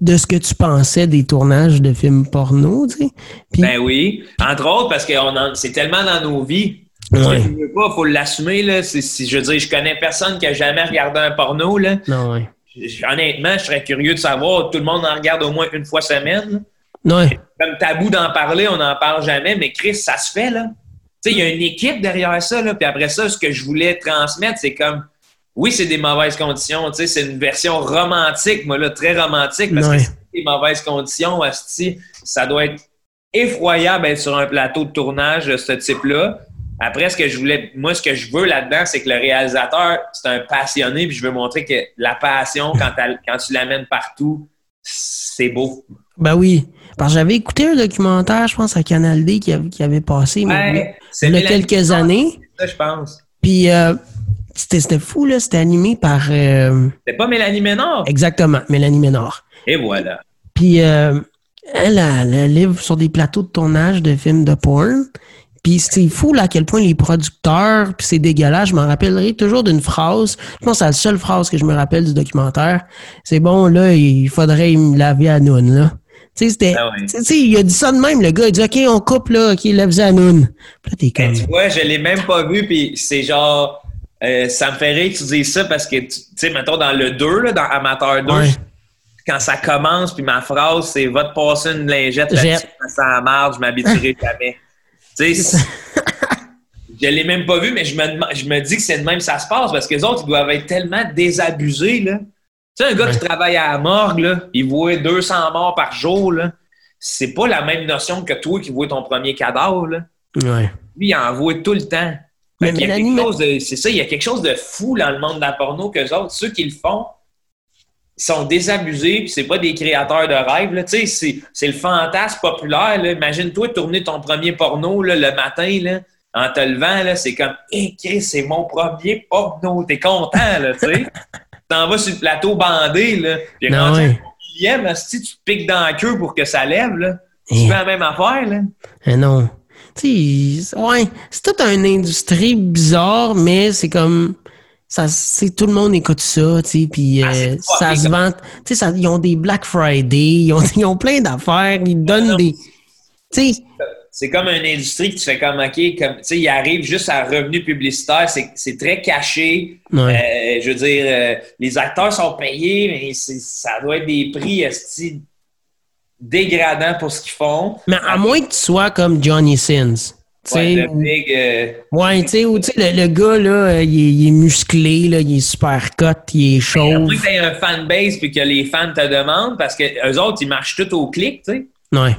De, ce que tu pensais des tournages de films porno, tu sais. Ben oui. Entre autres, parce que c'est tellement dans nos vies. Ouais. Il faut l'assumer, là. Si, je veux dire, je connais personne qui a jamais regardé un porno, là. Non, ouais honnêtement, je serais curieux de savoir. Tout le monde en regarde au moins une fois semaine. Ouais. Comme tabou d'en parler, on n'en parle jamais, mais Chris, ça se fait, là. Tu sais, il y a une équipe derrière ça, là. Puis après ça, ce que je voulais transmettre, c'est comme, oui, c'est des mauvaises conditions, tu sais, c'est une version romantique, moi, là, très romantique, parce que c'est des mauvaises conditions, ça doit être effroyable d'être sur un plateau de tournage de ce type-là. Après, ce que je voulais, moi, ce que je veux là-dedans, c'est que le réalisateur, c'est un passionné, puis je veux montrer que la passion, quand, quand tu l'amènes partout, c'est beau. Ben oui. Parce que j'avais écouté un documentaire, je pense, à Canal D qui avait, qui avait passé il y a quelques années. Ça, je pense. Puis euh, c'était fou, là. C'était animé par. Euh... C'était pas Mélanie Ménard? Exactement, Mélanie Ménard. Et voilà. Puis euh, elle, elle, elle, livre sur des plateaux de tournage de films de porn. Puis c'est fou là, à quel point les producteurs, puis c'est dégueulasse. Je m'en rappellerai toujours d'une phrase. Je pense que c'est la seule phrase que je me rappelle du documentaire. C'est bon, là, il faudrait me laver à noun, là. Tu sais, c'était. Ah tu sais, il a dit ça de même, le gars. Il dit, OK, on coupe, là, OK, lève à noun. Puis là, t'es ben, comme. tu vois, je l'ai même pas vu, puis c'est genre. Euh, ça me fait rire que tu dises ça parce que, tu sais, mettons, dans le 2, là, dans Amateur 2, quand ça commence, puis ma phrase, c'est va te passer une lingette là-dessus, ça marre, je m'habituerai jamais. Tu sais, je l'ai même pas vu, mais je me, je me dis que c'est de même ça se passe parce que les autres, ils doivent être tellement désabusés, là. Tu sais, un gars qui travaille à la morgue, là, il voit 200 morts par jour, là. C'est pas la même notion que toi qui vois ton premier cadavre, là. Ouais. Lui, il en voit tout le temps. Mais qu'il y a quelque chose de- C'est ça, il y a quelque chose de fou dans le monde de la porno qu'eux autres, ceux qui le font, sont désabusés, puis c'est pas des créateurs de rêves. Tu sais, c'est, le fantasme populaire. Imagine-toi tourner ton premier porno là, le matin là, en te levant, c'est comme Hé, Chris, c'est mon premier porno. T'es content, là, tu sais. T'en vas sur le plateau bandé, là. Puis ouais. au millième, si tu te piques dans la queue pour que ça lève, là. Tu Eh. fais la même affaire, là. Eh non. Tu ouais, c'est toute une industrie bizarre, mais c'est comme ça, c'est tout le monde écoute ça, tu sais, puis Ah, euh, ça se vend. Tu sais, ils ont des Black Friday, ils ont, ils ont plein d'affaires, ils donnent non. des, tu sais, c'est comme une industrie que tu fais comme, OK, comme, tu sais, il arrive juste à revenu publicitaire, c'est, c'est très caché. ouais. Euh, je veux dire, euh, les acteurs sont payés, mais ça doit être des prix dégradants pour ce qu'ils font. mais à moins que tu sois comme Johnny Sins. Ouais, le big, euh, ouais, tu sais, ou tu sais, le, le gars, là, euh, il est, il est musclé, là, il est super cut, il est à chauve. moins que un fanbase puis que les fans te demandent, parce que eux autres, ils marchent tout au clic, tu sais. Ouais.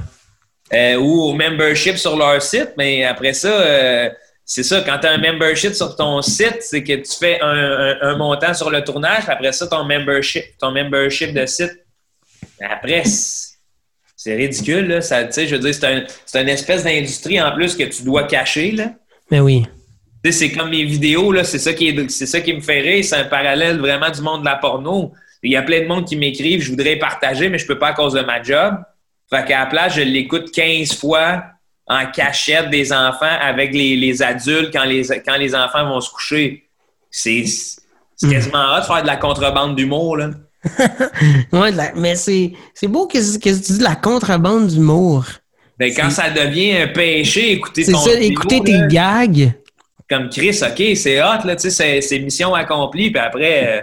euh, ou au membership sur leur site, mais après ça, euh, c'est ça, quand tu as un membership sur ton site, c'est que tu fais un, un- un montant sur le tournage, puis après ça, ton membership, ton membership de site. Après, c'est ridicule, là. Ça, tu sais, je veux dire, c'est un, c'est une espèce d'industrie en plus que tu dois cacher, là. Mais oui. Tu sais, c'est comme mes vidéos, là, c'est ça qui est, c'est ça qui me fait rire, c'est un parallèle vraiment du monde de la porno. Il y a plein de monde qui m'écrivent, je voudrais partager, mais je peux pas à cause de ma job. Fait qu'à la place, je l'écoute 15 fois en cachette des enfants avec les, les adultes quand les, quand les enfants vont se coucher. C'est, c'est quasiment hot de faire de la contrebande d'humour, là. Ouais, mais c'est c'est beau que, que tu dis de la contrebande d'humour. Ben, quand ça devient un péché, écouter ton ça, écouter tes gags. comme Chris, OK, c'est hot, là, tu sais, c'est- c'est mission accomplie, puis après, euh,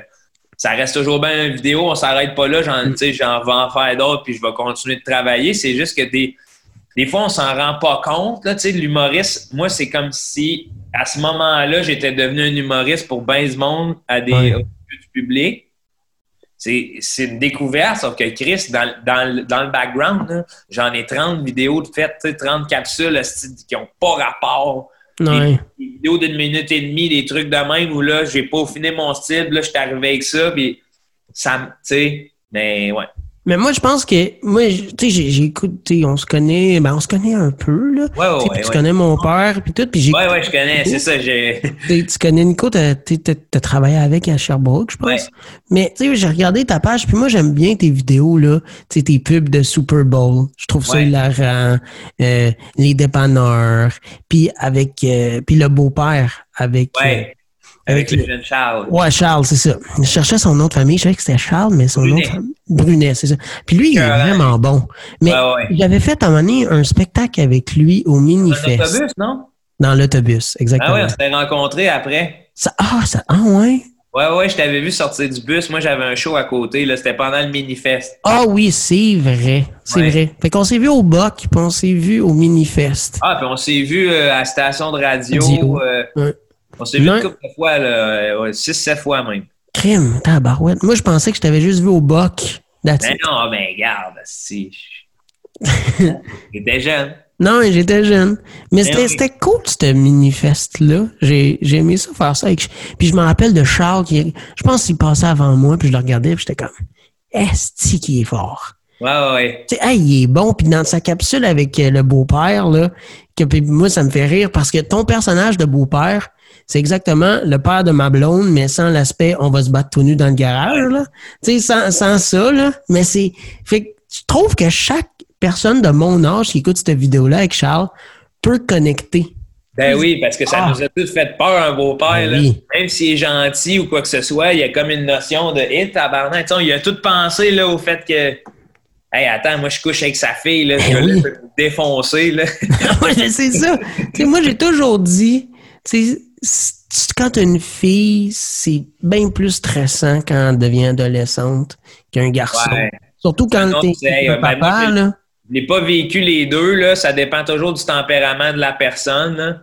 ça reste toujours bien une vidéo, on s'arrête pas là, j'en, sais, j'en vais en faire d'autres, puis je vais continuer de travailler. C'est juste que des, des fois, on s'en rend pas compte, là, tu sais, l'humoriste, moi, c'est comme si, à ce moment-là, j'étais devenu un humoriste pour bien du monde, à des, Ouais. au du public. C'est, une découverte, sauf que Chris, dans, dans, le- dans le background, j'en ai 30 vidéos de faites, tu sais, 30 capsules qui ont pas rapport Ouais. des vidéos d'une minute et demie, des trucs de même où là, j'ai pas affiné mon style, là, je suis arrivé avec ça, puis ça, tu sais, mais ouais. Mais moi, je pense que, moi, tu sais, j'écoute, tu sais, on se connaît, ben, on se connaît un peu, là. Ouais, ouais, ouais. tu connais mon père, puis tout, puis j'ai. Ouais, ouais, je connais, c'est ça, j'ai. Tu connais Nico, t'as t'as travaillé avec à Sherbrooke, je pense. Ouais. Mais tu sais, j'ai regardé ta page, puis moi j'aime bien tes vidéos là, tu sais tes pubs de Super Bowl. Je trouve ça hilarant. Euh, les dépanneurs, puis avec, euh, puis le beau-père avec. Ouais. Avec avec le jeune Charles. ouais, Charles, c'est ça. Je cherchais son nom de famille, je savais que c'était Charles, mais son nom Brunet. de famille. Brunet, c'est ça. Puis lui, il est vraiment bon. Mais Ouais, ouais. j'avais fait à un moment donné un spectacle avec lui au Dans Minifest. l'autobus, non? Dans l'autobus, exactement. Ah ouais, on s'était rencontrés après. Ça- ah, ça, ah ouais? Ouais, ouais, je t'avais vu sortir du bus. Moi, j'avais un show à côté, là. C'était pendant le mini-fest. Ah oui, c'est vrai. C'est Ouais. vrai. Fait qu'on s'est vu au BOC, puis on s'est vu au Minifest. Ah, puis on s'est vu euh, à la station de radio. Euh. On s'est vu une couple de fois, là. euh, ouais, six, sept fois même. Crime, tabarouette. Moi, je pensais que je t'avais juste vu au BOC. It. non, mais regarde, si. J'étais jeune. Non, mais j'étais jeune. Mais c'était cool, ce Minifest-là. J'ai aimé ça faire ça. Avec... Puis je me rappelle de Charles, qui, je pense qu'il passait avant moi, puis je le regardais, puis j'étais comme, Esti qui est fort. Ouais, ouais, ouais. Tu sais, hey, il est bon. Puis dans sa capsule avec euh, le beau-père, là, que puis moi, ça me fait rire parce que ton personnage de beau-père, c'est exactement le père de ma blonde, mais sans l'aspect on va se battre tout nu dans le garage, là. Tu sais, sans, sans ça, là. Mais c'est. Fait que je trouve que chaque personne de mon âge qui écoute cette vidéo-là avec Charles peut connecter. Ben oui, parce que ça Ah. nous a tous fait peur, un beau-père. Ben là. oui. Même s'il est gentil ou quoi que ce soit, il y a comme une notion de hit, tabarnak. Tu sais, Il a tout pensé là, au fait que. Hey, attends, moi je couche avec sa fille, là, je Ben vais oui. le défoncer. Là. C'est ça. Tu sais, moi, j'ai toujours dit, quand t'as une fille, c'est bien plus stressant quand elle devient adolescente qu'un garçon. Ouais. Surtout quand t'es hey, ben, moi, papa, j'ai- là. Je n'ai pas vécu les deux, là. Ça dépend toujours du tempérament de la personne. là.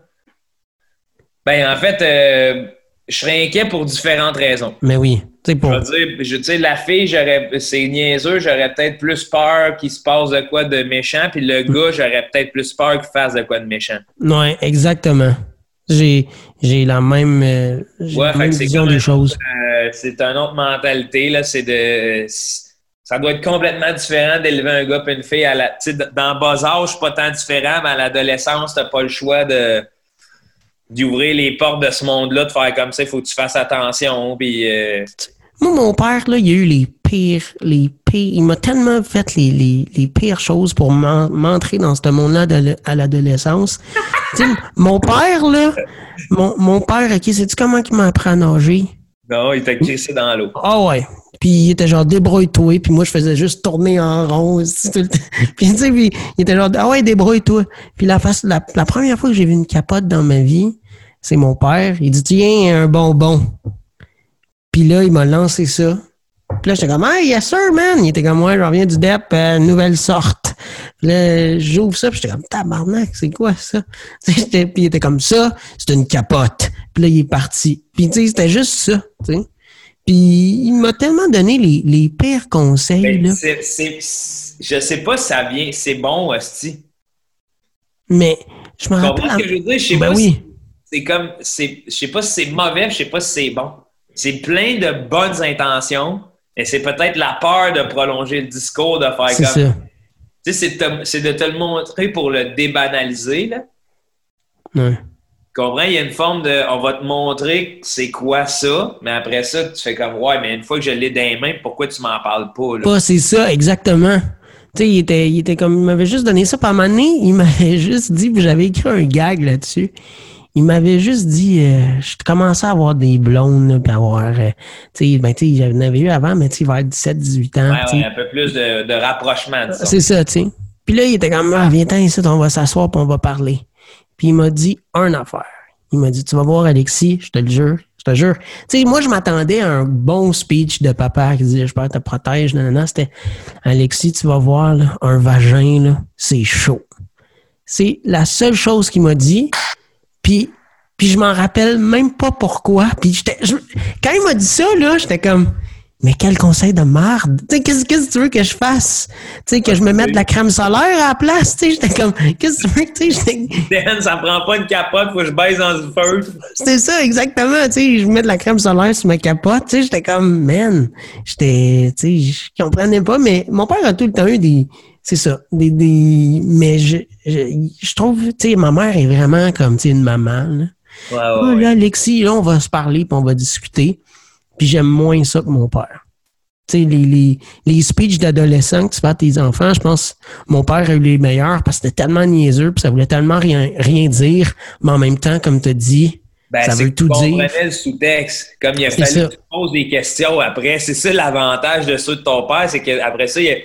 Ben, en fait, euh, je serais inquiet pour différentes raisons. Mais oui. Pour... Je veux dire, sais, la fille, j'aurais, c'est niaiseux, j'aurais peut-être plus peur qu'il se passe de quoi de méchant, puis le gars, j'aurais peut-être plus peur qu'il fasse de quoi de méchant. Oui, exactement. J'ai, j'ai la même, euh, vision des choses. Euh, c'est une autre mentalité, là. C'est de. Ça doit être complètement différent d'élever un gars et une fille à la. Dans le bas âge, pas tant différent, mais à l'adolescence, t'as pas le choix de d'ouvrir les portes de ce monde-là, de faire comme ça, il faut que tu fasses attention. Puis, euh, Moi, mon père, là, il a eu les pires, les pires. Il m'a tellement fait les, les, les, pires choses pour m'entrer dans ce monde-là à l'adolescence. mon père, là, mon, mon père, OK, sais-tu comment il m'a appris à nager? Non, il t'a crissé dans l'eau. Ah ouais. Puis il était genre débrouille-toi. Puis moi, je faisais juste tourner en rond. Puis tu sais, il était genre ah ouais, débrouille-toi. Puis la, face, la, la première fois que j'ai vu une capote dans ma vie, c'est mon père. Il dit tiens, un bonbon. Puis là, il m'a lancé ça. Puis là, j'étais comme, hey, yes sir, man. Il était comme, moi, je reviens du DEP, euh, nouvelle sorte. Puis là, j'ouvre ça, puis j'étais comme, tabarnak, c'est quoi ça? puis il était comme ça, c'est une capote. Puis là, il est parti. Puis tu sais, c'était juste ça, tu sais. Puis il m'a tellement donné les, les pires conseils, là. C'est, c'est, je sais pas si ça vient, c'est bon, Hostie. Mais je me rappelle... ce que je veux dire? Je sais ben pas oui. c'est comme, je sais pas si c'est mauvais, je sais pas si c'est bon. C'est plein de bonnes intentions, et c'est peut-être la peur de prolonger le discours, de faire comme. Ça. Tu sais, c'est, de te le montrer pour le débanaliser, là. Ouais. comprends? Il y a une forme de. On va te montrer c'est quoi ça, mais après ça, tu fais comme, ouais, mais une fois que je l'ai dans les mains, pourquoi tu m'en parles pas, là? Pas, c'est ça, exactement. Tu sais, il était, il était comme, il m'avait juste donné ça par ma il m'avait juste dit, j'avais écrit un gag là-dessus il m'avait juste dit, euh, je commençais à avoir des blondes, puis avoir, euh, tu sais, ben, tu sais, j'en avais eu avant, mais tu sais, vers 17, 18 ans. Ouais, ouais, un peu plus de, de rapprochement, C'est ça, tu sais. Puis là, il était comme, ah, viens-t'en ici, on va s'asseoir, puis on va parler. Puis il m'a dit une affaire. Il m'a dit, tu vas voir Alexis, je te le jure, je te jure. Tu sais, moi, je m'attendais à un bon speech de papa qui disait, je te protège, non, non, non. C'était, Alexis, tu vas voir, là, un vagin, là, c'est chaud. C'est la seule chose qu'il m'a dit. Puis, je m'en rappelle même pas pourquoi. Puis quand il m'a dit ça, là, j'étais comme, mais quel conseil de sais, qu'est-ce que tu veux que je fasse? Tu sais, que je me mette de la crème solaire à la place? J'étais comme, qu'est-ce que tu veux? Tu sais, ça prend pas une capote, faut que je baisse dans le feu. C'était ça, exactement. Tu sais, je mets de la crème solaire sur ma capote. Tu sais, j'étais comme, man, j'étais, je comprenais pas, mais mon père a tout le temps eu des, c'est ça. Des, des, mais je, je, trouve, tu sais, ma mère est vraiment comme, tu sais, une maman. Là. Ouais, ouais, là, Alexis, là, on va se parler, puis on va discuter. Puis j'aime moins ça que mon père. Tu sais, les, les, les speeches d'adolescents que tu fais à tes enfants, je pense mon père a eu les meilleurs parce que c'était tellement niaiseux, puis ça voulait tellement rien, rien dire, mais en même temps, comme tu as dit, ben, ça veut tout dire. le sous-texte. Comme il a fallu que tu poses des questions après. C'est ça l'avantage de ceux de ton père, c'est qu'après ça, il a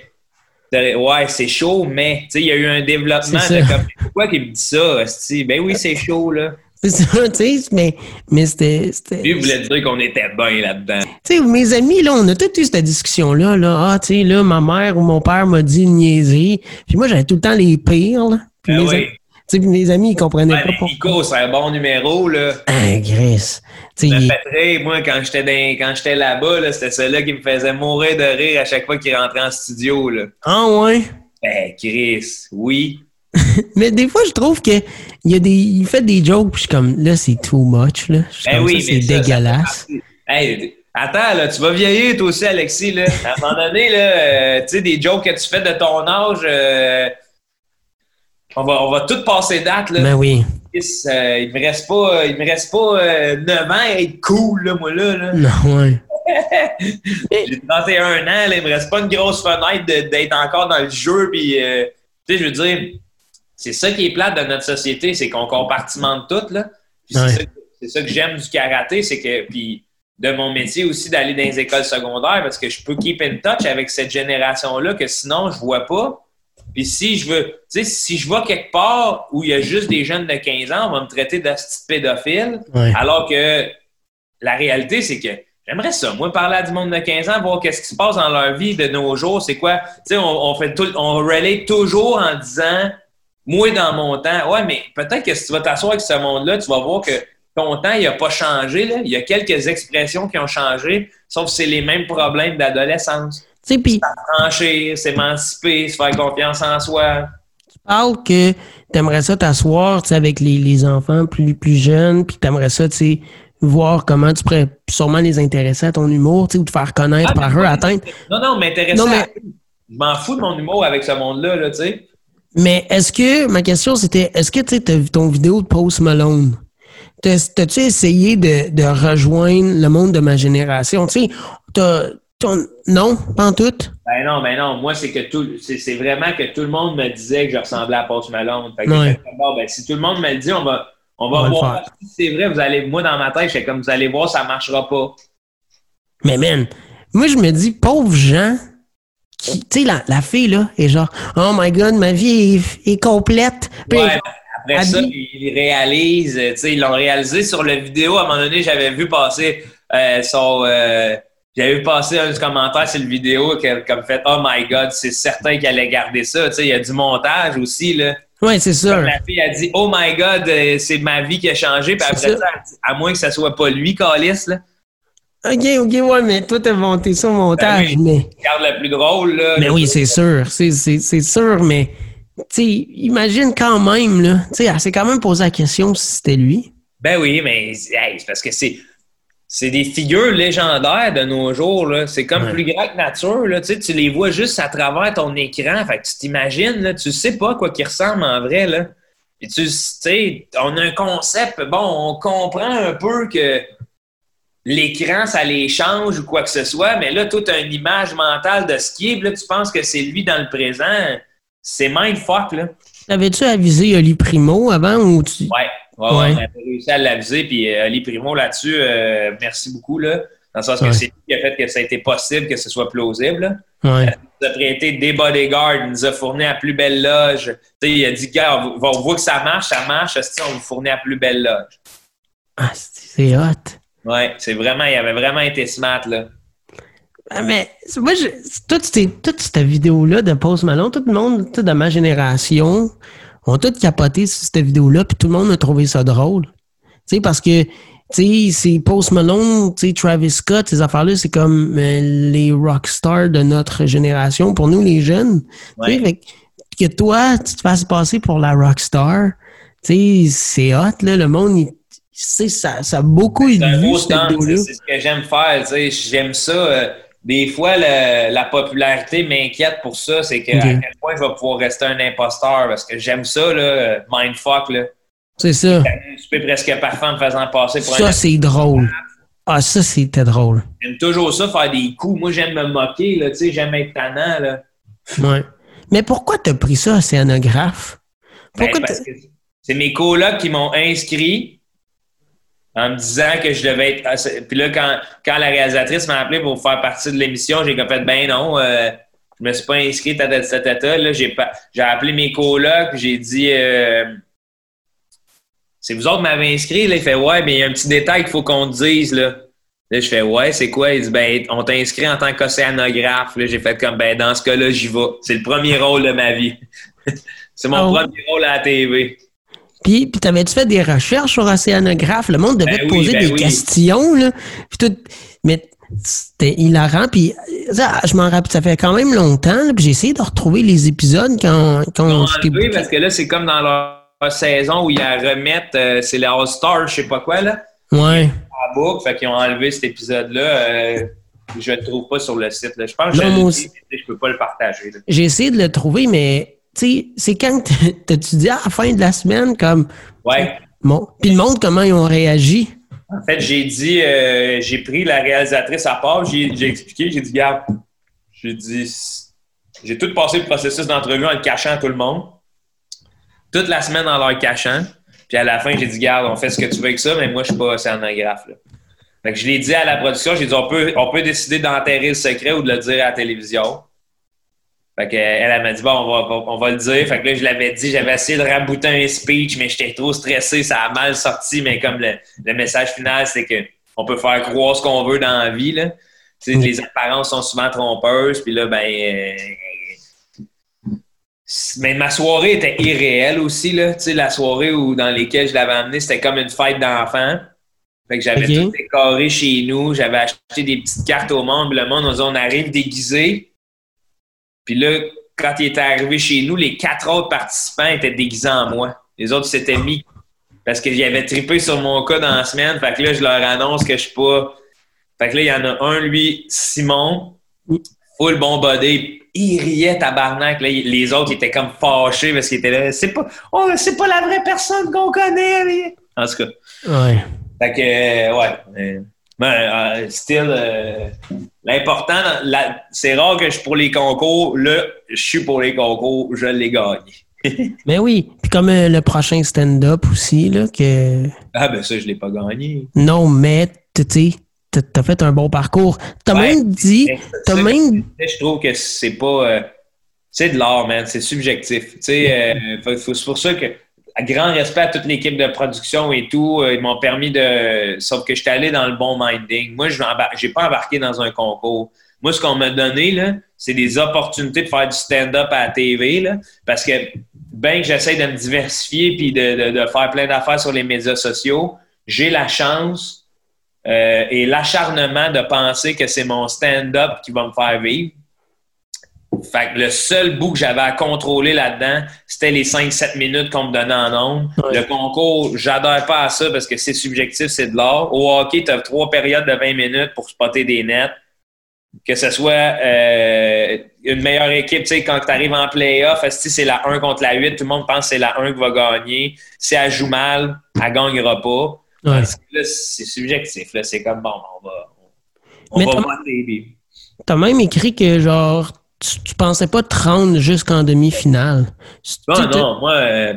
Ouais, c'est chaud, mais il y a eu un développement de comme pourquoi qu'il me dit ça? Ben oui, c'est chaud, là. C'est ça, tu sais, mais, mais c'était. Lui voulait dire qu'on était bien là-dedans. Tu sais, mes amis, là, on a tous eu cette discussion-là. Là. Ah, tu sais, là, ma mère ou mon père m'a dit une niaiserie. Puis moi, j'avais tout le temps les pires, là. Puis ben oui sais, mes amis, ils comprenaient pas pourquoi. C'est un bon numéro, là. Ah, Chris. Il... moi, quand j'étais dans... quand j'étais là-bas, là, c'était celui-là qui me faisait mourir de rire à chaque fois qu'il rentrait en studio, là. Ah, ouais? Ben, Chris, oui. mais des fois, je trouve que il, y a des, il fait des jokes, puis je suis comme, là, c'est too much, là. Ben oui, c'est dégueulasse. hey, attends, là, tu vas vieillir, toi aussi, Alexis, là. À un moment donné, là, euh, tu sais, des jokes que tu fais de ton âge... Euh, on va, on va tout passer date. Là. Ben oui. Euh, il me reste pas, il me reste pas euh, 9 ans à être cool, là, moi, là. là. Non, ouais. J'ai 31 ans, là, il me reste pas une grosse fenêtre d'être encore dans le jeu. Puis, tu sais, je veux dire, c'est ça qui est plate de notre société, c'est qu'on compartimente tout. Là. C'est ça, que j'aime du karaté, c'est que, puis de mon métier aussi, d'aller dans les écoles secondaires, parce que je peux keep in touch avec cette génération-là que sinon, je vois pas. Puis si je veux, tu sais, si je vais quelque part où il y a juste des jeunes de 15 ans, on va me traiter de pédophile. Alors que la réalité, c'est que j'aimerais ça. Moi, parler à du monde de 15 ans, voir qu'est-ce qui se passe dans leur vie de nos jours, c'est quoi? Tu sais, on, fait tout, on relate toujours en disant, moi, dans mon temps, ouais, mais peut-être que si tu vas t'asseoir avec ce monde-là, tu vas voir que ton temps, il n'a pas changé. Là. Il y a quelques expressions qui ont changé, sauf que c'est les mêmes problèmes d'adolescence. Tu sais, puis Franchir, s'émanciper, se faire confiance en soi. tu parles que t'aimerais ça t'asseoir, avec les, les enfants plus, plus jeunes, puis t'aimerais ça, tu sais, voir comment tu pourrais sûrement les intéresser à ton humour, tu sais, ou te faire connaître Ah, par eux, atteindre. Non, non, m'intéresser Non, mais- à- Je m'en fous de mon humour avec ce monde-là, là, tu sais. Mais est-ce que, ma question c'était, est-ce que tu sais, t'as vu ton vidéo de Post Malone? T'as- T'as-tu essayé de, de rejoindre le monde de ma génération? Tu sais, t'as- ton- non, pas en tout? Ben non, ben non. Moi, c'est que tout, c'est vraiment que tout le monde me disait que je ressemblais à Post Malone. Fait que Ouais. j'ai fait, bon, ben, si tout le monde me le dit, on va, on va On va le voir. Si c'est vrai, vous allez, moi, dans ma tête, j'étais comme, vous allez voir, ça marchera pas. Mais man, moi je me dis, pauvres gens, qui, tu sais, la, la fille là, est genre, oh my god, ma vie est, est complète. Puis, Ouais, après ça, ils réalisent, euh, tu sais, ils l'ont réalisé sur la vidéo. À un moment donné, j'avais vu passer euh, son. euh, j'avais vu passer un commentaire sur la vidéo qui a comme fait Oh my god, c'est certain qu'elle allait garder ça. Tu sais, il y a du montage aussi, là. ouais, c'est sûr. La fille a dit Oh my god, c'est ma vie qui a changé. Puis après ça. ça, elle dit, à moins que ce soit pas lui, Calis, là. Ok, ok, ouais, mais toi t'as monté ça au montage, Ben mais. Regarde le plus drôle, là. Mais oui, c'est sûr, c'est, sûr, mais tu sais, imagine quand même, là, tu sais, elle s'est quand même posé la question si c'était lui. Ben oui, mais hey, c'est parce que c'est. C'est des figures légendaires de nos jours. là. C'est comme Ouais. plus grand que nature. Là. Tu, sais, tu les vois juste à travers ton écran. Fait que tu t'imagines, là, tu sais pas quoi qu'ils ressemblent en vrai. Là. Puis tu sais, on a un concept. Bon, on comprend un peu que l'écran, ça les change ou quoi que ce soit, mais là, tu as une image mentale de ce qui est. Là, tu penses que c'est lui dans le présent. C'est mindfuck, là. T'avais-tu avisé Oli Primo avant ou tu. Ouais, ouais, Ouais. ouais, on a réussi à l'aviser. Puis euh, Ali Primo là-dessus, euh, merci beaucoup. Là, dans le sens que Ouais. c'est lui qui a fait que ça a été possible que ce soit plausible. Ouais. Il nous a prêté des bodyguards, il nous a fourni à plus belle loge. Il a dit, gars, on, voit que ça marche, ça marche, on vous fournit à plus belle loge. Ah, c'est hot. Ouais, c'est vraiment, il avait vraiment été smart, là. Ah, mais moi, je, toute, cette, toute cette vidéo-là de Post Malone, tout le monde de ma génération ont tout capoté sur cette vidéo-là, puis tout le monde a trouvé ça drôle. Tu sais, parce que, tu sais, c'est Post Malone, tu sais, Travis Scott, ces affaires-là, c'est comme euh, les rockstars de notre génération, pour nous, les jeunes. Tu sais, Ouais. fait que- que toi, tu te fasses passer pour la rockstar, tu sais, c'est hot, là, le monde, il, sais, ça, ça a beaucoup C'est un vu, beau cette stand, vidéo-là. c'est c'est ce que j'aime faire. tu sais, J'aime ça. euh, des fois, le- la popularité m'inquiète pour ça. C'est que à quel point je vais pouvoir rester un imposteur parce que j'aime ça, là, mindfuck. Là. C'est ça. Tu peux presque parfait en me faisant passer pour Ça, un. c'est drôle. Ah, ça, c'était drôle. J'aime toujours ça, faire des coups. Moi, j'aime me moquer. là, tu sais, J'aime être tannant. Là. Ouais. Mais pourquoi t'as pris ça, océanographe? Ben, Pourquoi parce t'as- que c'est mes colocs qui m'ont inscrit en me disant que je devais être. ah, Puis là, quand, quand la réalisatrice m'a appelé pour faire partie de l'émission, j'ai comme fait ben non, euh, je me suis pas inscrit à cette tata. Là, j'ai, pas, j'ai appelé mes colocs, j'ai dit euh, C'est vous autres qui m'avez inscrit? Là, il fait Ouais, mais il y a un petit détail qu'il faut qu'on te dise. Là. Là, je fais Ouais, c'est quoi? Il dit Ben, on t'a inscrit en tant qu'océanographe. Là, j'ai fait comme Ben, dans ce cas-là, j'y vais. C'est le premier rôle de ma vie. c'est mon Oh. premier rôle à la TV. Puis, puis t'avais-tu fait des recherches sur océanographe? Le monde devait Ben te oui, poser ben des oui. questions, là. Puis tout... Mais c'était hilarant. Puis ça, je m'en rappelle, ça fait quand même longtemps. là, Puis j'ai essayé de retrouver les épisodes quand, quand on booké. parce que là, c'est comme dans leur saison où ils la remettent, euh, c'est les All-Star, je sais pas quoi, là, Ouais. à boucle. Fait qu'ils ont enlevé cet épisode-là. euh, je le trouve pas sur le site. Là. Je pense que Non, je, moi aussi. je peux pas le partager. J'ai essayé de le trouver, mais c'est quand que t'as-tu dit à la fin de la semaine, comme, Ouais. bon, puis le monde, comment ils ont réagi? En fait, j'ai dit, euh, j'ai pris la réalisatrice à part, j'ai, expliqué, j'ai dit, garde, j'ai dit, j'ai tout passé le processus d'entrevue en le cachant à tout le monde. Toute la semaine en leur cachant. Puis à la fin, j'ai dit, garde, on fait ce que tu veux avec ça, mais moi, je suis pas océanographe. Là. Fait que je l'ai dit à la production, j'ai dit, on peut, on peut décider d'enterrer le secret ou de le dire à la télévision. Fait que, elle, elle m'a dit, bon, on va, on va le dire. Fait que là, je l'avais dit, j'avais essayé de rabouter un speech, mais j'étais trop stressé, ça a mal sorti, mais comme le, le message final, c'est que on peut faire croire ce qu'on veut dans la vie, là. Les apparences sont souvent trompeuses, puis là, ben, euh, mais ma soirée était irréelle aussi, là. Tu sais, la soirée où, dans lesquelles je l'avais amené, c'était comme une fête d'enfants. Fait que j'avais tout décoré chez nous. J'avais acheté des petites cartes au monde. puis Le monde, on, disait, on arrive déguisé. Puis là, quand il était arrivé chez nous, les quatre autres participants étaient déguisés en moi. Les autres s'étaient mis parce que j'avais trippé sur mon cas dans la semaine. Fait que là, je leur annonce que je suis pas. Fait que là, il y en a un, lui, Simon, full bon body. Il riait tabarnak. Là, les autres ils étaient comme fâchés parce qu'ils étaient là. C'est pas, oh, c'est pas la vraie personne qu'on connaît. En tout cas. Ouais. Fait que, euh, ouais. euh, ben, euh, still, euh, l'important, c'est rare que je suis pour les concours. Là, je suis pour les concours, je l'ai gagné. Mais oui. Puis comme euh, le prochain stand-up aussi, là, que. Ah, ben ça, je l'ai pas gagné. Non, mais tu sais, t'as- fait un bon parcours. T'as Ouais. même dit. Même. Je trouve que c'est pas. euh, c'est de l'art, man. C'est subjectif. Tu sais, euh, c'est pour ça que, grand respect à toute l'équipe de production et tout, euh, ils m'ont permis de. Sauf que j'étais allé dans le bon minding. Moi, je n'ai pas embarqué dans un concours. Moi, ce qu'on m'a donné, là, c'est des opportunités de faire du stand-up à la TV, parce que, bien que j'essaie de me diversifier puis de faire plein d'affaires sur les médias sociaux, j'ai la chance euh, et l'acharnement de penser que c'est mon stand-up qui va me faire vivre. Fait que le seul bout que j'avais à contrôler là-dedans, c'était les 5-7 minutes qu'on me donnait en. Ouais. Le concours, j'adhère pas à ça parce que c'est subjectif, c'est de l'art. Au hockey, tu as trois périodes de 20 minutes pour spotter des nets. Que ce soit euh, une meilleure équipe, tu sais, quand tu arrives en playoff, esti, c'est la 1 contre la 8, tout le monde pense que c'est la 1 qui va gagner. Si elle joue mal, elle gagnera pas. Ouais. C'est subjectif. Là. C'est comme, bon, on va, on Mais va voter. T'as même écrit que, genre, tu, tu pensais pas te rendre jusqu'en demi-finale? Non, tu- non, moi, euh,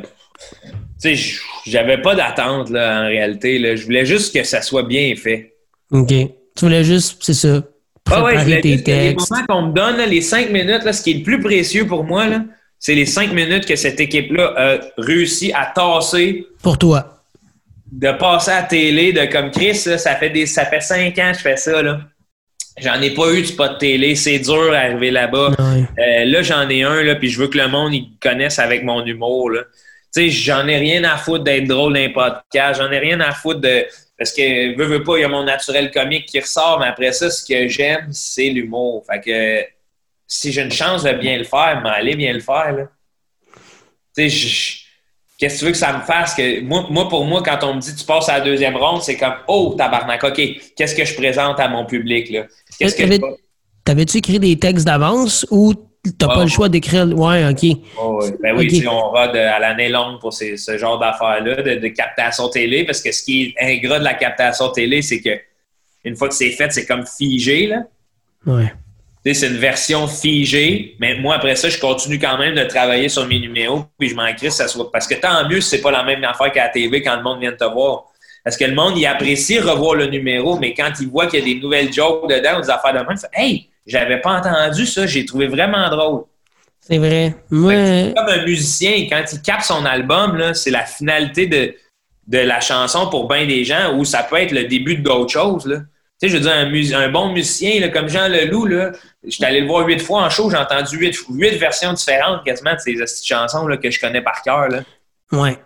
tu sais, j'avais pas d'attente, là, en réalité. Là. Je voulais juste que ça soit bien fait. OK. Tu voulais juste, c'est ça, Ah ouais, préparer tes juste que les textes. moments qu'on me donne, là, les cinq minutes, là, ce qui est le plus précieux pour moi, là, c'est les cinq minutes que cette équipe-là a réussi à tasser, Pour toi. de passer à la télé, de comme Chris, là, ça fait des, ça fait cinq ans que je fais ça, là. J'en ai pas eu de spot télé, c'est dur d'arriver là-bas. Euh, là, j'en ai un, là, puis je veux que le monde il connaisse avec mon humour. Là. Tu sais, j'en ai rien à foutre d'être drôle dans les podcasts. J'en ai rien à foutre de. Parce que, veux, veux pas, il y a mon naturel comique qui ressort, mais après ça, ce que j'aime, c'est l'humour. Fait que si j'ai une chance de bien le faire, mais allez bien le faire. Là. Tu sais, Qu'est-ce que tu veux que ça me fasse? Que moi, moi, pour moi, quand on me dit tu passes à la deuxième ronde, c'est comme Oh, tabarnak, OK, qu'est-ce que je présente à mon public? là? Qu'est-ce que T'avais-tu écrit des textes d'avance ou t'as pas le ouais. choix d'écrire? Ouais, OK. Oh, oui. Ben oui, sais, on va de- à l'année longue pour ces- ce genre d'affaires-là, de, de captation télé, parce que ce qui est ingrat de la captation télé, c'est que une fois que c'est fait, c'est comme figé. Là. Ouais. C'est une version figée, mais moi, après ça, je continue quand même de travailler sur mes numéros, puis je m'en crisse, ça soit. Parce que tant mieux si c'est pas la même affaire qu'à la TV quand le monde vient de te voir. Parce que le monde, il apprécie revoir le numéro, mais quand il voit qu'il y a des nouvelles jokes dedans ou des affaires de même, il fait Hey, j'avais pas entendu ça, j'ai trouvé vraiment drôle. C'est vrai. Moi, Comme un musicien, quand il capte son album, c'est la finalité de, de la chanson pour bien des gens ou ça peut être le début d'autre chose. Là. Tu sais, je veux dire, un, mus- un bon musicien là, comme Jean Leloup, là, j'étais allé le voir huit fois en show, j'ai entendu huit, huit versions différentes quasiment de ces chansons là, que je connais par cœur. là. ouais.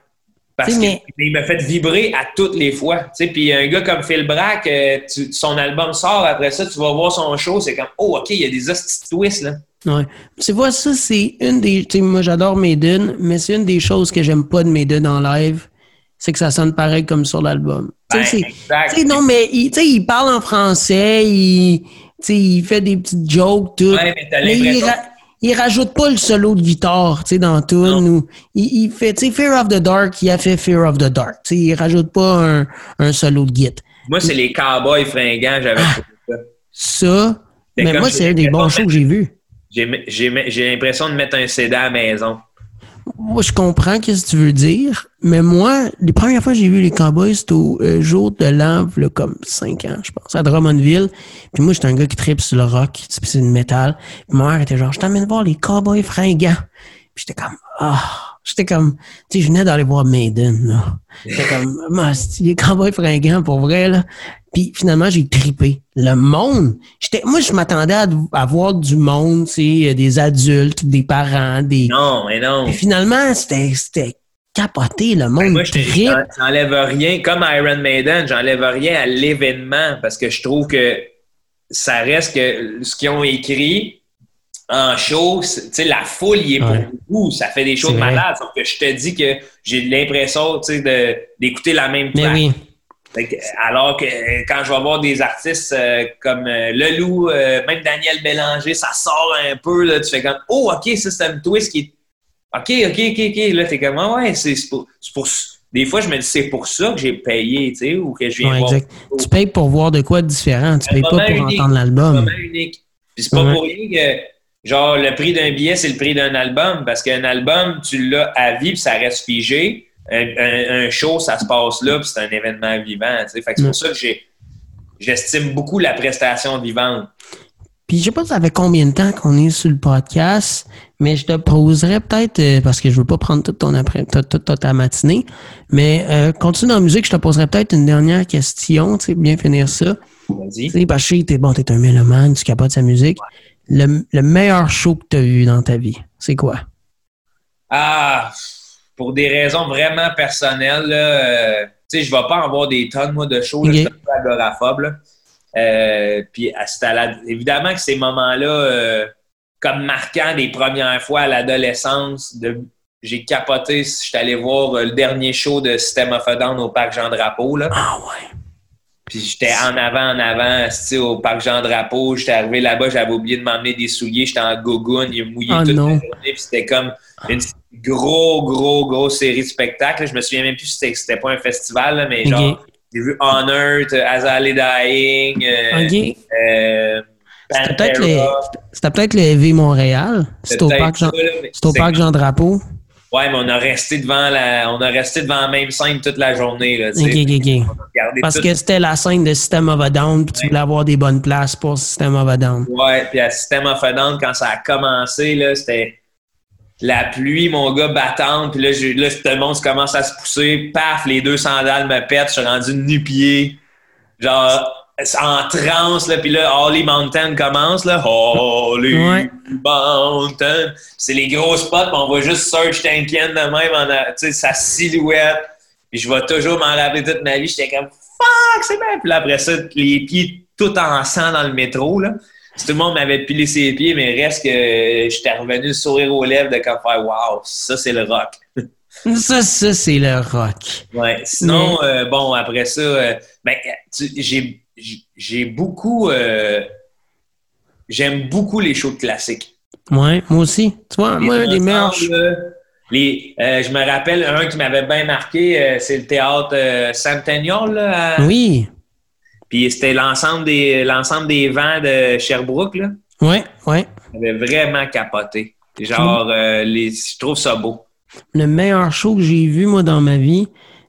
Parce qu'il il m'a fait vibrer à toutes les fois. Tu sais, Puis un gars comme Phil Brack, euh, tu- son album sort, après ça, tu vas voir son show, c'est comme Oh, OK, il y a des hosties twists. Là. Ouais. Tu vois, ça, c'est une des. Tu sais, moi, j'adore Maiden, mais c'est une des choses que j'aime pas de Maiden en live, c'est que ça sonne pareil comme sur l'album. Ben, non, mais il, parle en français, il, fait des petites jokes, tout. Ouais, mais il, ra- il rajoute pas le solo de guitare, tu sais, dans tout. Ou, il, il fait, tu sais, Fear of the Dark, il a fait Fear of the Dark. Tu sais, il rajoute pas un, un solo de guitare. Moi, c'est les cowboys fringants, j'avais Ah. ça. Ça, Mais moi, c'est un des bons shows que j'ai vus. J'ai l'impression de mettre un CD à la maison. Moi, je comprends ce que tu veux dire, mais moi, les premières fois que j'ai vu les Cowboys, c'était au euh, jour de l'an, comme 5 ans, je pense, à Drummondville. Puis moi, j'étais un gars qui tripe sur le rock, c'est le métal. Puis ma mère était genre, je t'emmène voir les Cowboys fringants. Puis j'étais comme, ah, J'étais comme, tu sais, je venais d'aller voir Maiden, là. J'étais comme, moi, il est cowboy fringant pour vrai, là. Puis finalement, j'ai tripé. Le monde, j'étais, moi, je m'attendais à, à voir du monde, tu sais, des adultes, des parents, des. Non, mais non. Puis finalement, c'était, c'était capoté, le monde Moi, je j'enlève rien, comme Iron Maiden, j'enlève rien à l'événement parce que je trouve que ça reste que ce qu'ils ont écrit en show, c'est- tu sais, la foule y est Ouais. pour vous, ça fait des C'est choses malades. Sauf que je te dis que j'ai l'impression, tu sais, d'écouter la même Mais track. oui. Alors que quand je vais voir des artistes euh, comme euh, Le Loup, euh, même Daniel Bélanger, ça sort un peu, là, tu fais comme Oh, ok, ça c'est un twist qui est. Ok, ok, ok, ok. Là, t'es comme Ah ouais, c'est c'est pour, c'est pour. Des fois, je me dis c'est pour ça que j'ai payé, tu sais, ou que je viens Ouais, voir. exact. Tu payes pour voir de quoi de différent. Tu payes pas pour unique. entendre C'est l'album. vraiment unique. Puis c'est pas Ouais. pour rien que, genre, le prix d'un billet, c'est le prix d'un album. Parce qu'un album, tu l'as à vie, puis ça reste figé. Un, un- un show, ça se passe là, puis c'est un événement vivant. Fait que c'est pour ça que j'estime beaucoup la prestation vivante. Puis je sais pas ça fait combien de temps qu'on est sur le podcast, mais je te poserais peut-être, euh, parce que je veux pas prendre toute ton après, toute, toute- toute ta matinée, mais euh, continue dans la musique, je te poserais peut-être une dernière question, tu sais, bien finir ça. Vas-y. Tu sais, parce que t'es bon, t'es un mélomane, tu capotes sa musique. Le, le meilleur show que t'as vu dans ta vie, c'est quoi? Ah, pour des raisons vraiment personnelles, euh, tu sais, je vais pas en voir des tonnes, moi, de shows. là. Ok. Je suis un peu agoraphobe. Euh, puis, à- la- évidemment que ces moments-là, euh, comme marquants des premières fois à l'adolescence, de- j'ai capoté. Je suis allé voir le dernier show de System of a Down au Parc Jean-Drapeau. Ah ouais. Puis j'étais en avant, en avant, au parc Jean-Drapeau. J'étais arrivé là-bas, j'avais oublié de m'emmener des souliers. J'étais en gogoune, il mouillé Ah toute non. la journée. Puis c'était comme une gros, gros, grosse série de spectacles. Je me souviens même plus si c'était, pas un festival, là, mais genre, j'ai vu On Earth, Azalea Dying, euh, euh, C'était peut-être le, peut-être le EV Montréal. C'était au parc Jean, Ouais, mais on a resté devant la, on a resté devant la même scène toute la journée, là, Parce tout- que c'était la scène de System of a Down, puis tu voulais avoir des bonnes places pour System of a Down. Ouais, puis à System of a Down, quand ça a commencé, là, c'était la pluie, mon gars, battante. Puis là, là, tout le monde commence à se pousser. Paf, les deux sandales me pètent. Je suis rendu nu-pied. Genre, en transe, là. Puis là, Holly Mountain commence, là. Holly Ouais. Mountain. C'est les gros spots, puis on voit juste Serge Tankian de même, en a- tu sais, sa silhouette. Puis je vais toujours m'en rappeler toute ma vie. J'étais comme, fuck, c'est bien. Puis là, après ça, les pieds tout en sang dans le métro, là. Si tout le monde m'avait pilé ses pieds, mais reste que j'étais revenu le sourire aux lèvres de comme faire Wow, ça c'est le rock. Ça, ça, c'est le rock. Ouais. Sinon, euh, bon, après ça, euh, ben, j'ai j'ai beaucoup. euh, J'aime beaucoup les shows classiques. Ouais, moi aussi. Tu vois, moi, meilleurs. là, les, euh, je me rappelle un qui m'avait bien marqué, euh, c'est le théâtre euh, Centennial. Là, à- Oui. Puis c'était l'ensemble des l'ensemble des vents de Sherbrooke. Là. Ouais, ouais. J'avais vraiment capoté. Genre, euh, les, je trouve ça beau. Le meilleur show que j'ai vu, moi, dans ma vie,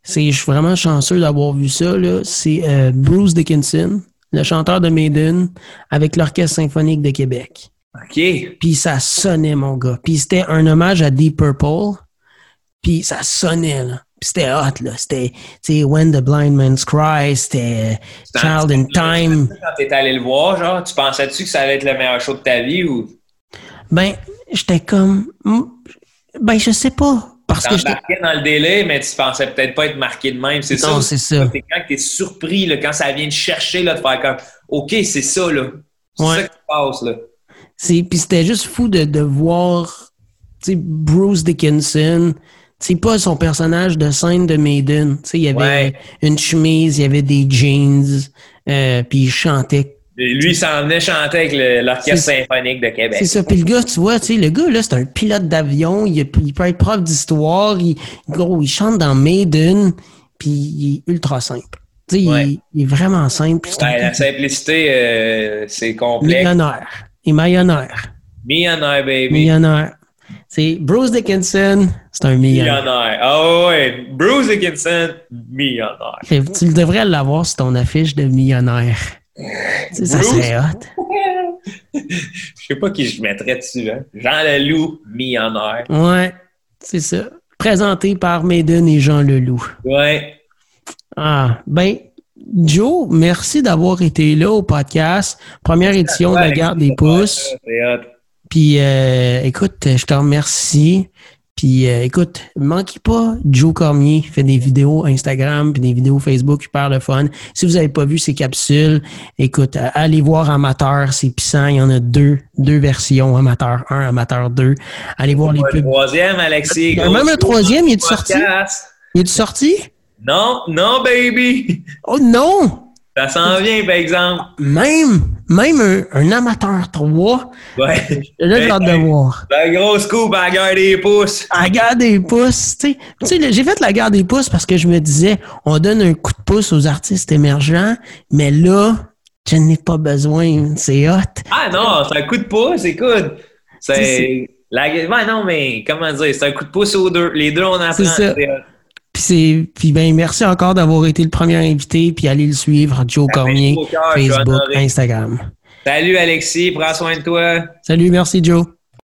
c'est, je suis vraiment chanceux d'avoir vu ça, là. C'est euh, Bruce Dickinson, le chanteur de Maiden, avec l'Orchestre symphonique de Québec. OK. Puis ça sonnait, mon gars. Puis c'était un hommage à Deep Purple. Puis ça sonnait, là. Puis c'était hot, là. C'était, tu sais, When the Blind Man's Cry, c'était un- Child in Time. Quand t'es allé le voir, genre, tu pensais-tu que ça allait être le meilleur show de ta vie ou? Ben, j'étais comme... Ben, je sais pas. Parce que t'embarquais dans le délai, mais tu pensais peut-être pas être marqué de même. C'est ça? Non, c'est ça. C'est quand t'es surpris, là, quand ça vient te chercher, là, de faire comme OK, c'est ça, là. C'est Ouais. ça qui se passe, là. C'est, puis c'était juste fou de, de voir tu sais, Bruce Dickinson. C'est pas son personnage de scène de Maiden. Tu sais, il y avait Ouais. une chemise, il y avait des jeans, euh, puis il chantait. Et Lui, il s'en venait chanter avec l'Orchestre symphonique de Québec. C'est ça. Puis le gars, tu vois, tu sais, le gars, là, c'est un pilote d'avion. Il, peut être prof d'histoire. Il, gros, il chante dans Maiden, puis il est ultra simple. Tu sais, il- Ouais. il, est vraiment simple. Ouais, la simplicité, euh, c'est complexe. millionnaire. Il est millionnaire. Millionnaire, baby. Millionnaire. C'est Bruce Dickinson, c'est un millionnaire. Millionnaire. Ah ouais. Bruce Dickinson, millionnaire. Tu devrais l'avoir sur ton affiche de millionnaire. Ça serait hot. Je sais pas qui je mettrais dessus. Hein. Jean Leloup, millionnaire. Ouais, c'est ça. présenté par Maiden et Jean Leloup. Ouais. Ah, ben, Joe, merci d'avoir été là au podcast. Première édition de la garde des pouces. Puis, euh, écoute, je te remercie. Puis, euh, écoute, manquez pas, Joe Cormier fait des vidéos Instagram puis des vidéos Facebook super le fun. Si vous n'avez pas vu ces capsules, écoute, euh, allez voir Amateur, c'est puissant. Il y en a deux, deux versions, Amateur 1, Amateur 2. Allez voir les pubs. Le troisième, Alexis. Il y a même un troisième, il est sorti? Il est sorti? Non, non, baby! Oh non! Ça s'en vient, par exemple. Même, même un, amateur 3. Ouais. Là, j'ai hâte de voir. La grosse coupe à la guerre des pouces. À la guerre des pouces, tu sais. j'ai fait la guerre des pouces parce que je me disais, on donne un coup de pouce aux artistes émergents, mais là, je n'ai pas besoin. C'est hot. Ah non, c'est un coup de pouce, écoute. C'est. La... Ouais, non, mais comment dire, c'est un coup de pouce aux deux. Les deux, on apprend. C'est ça. Puis puis ben merci encore d'avoir été le premier invité puis allez le suivre Joe Cormier Facebook, Instagram. Salut Alexis, prends soin de toi. Salut, merci Joe.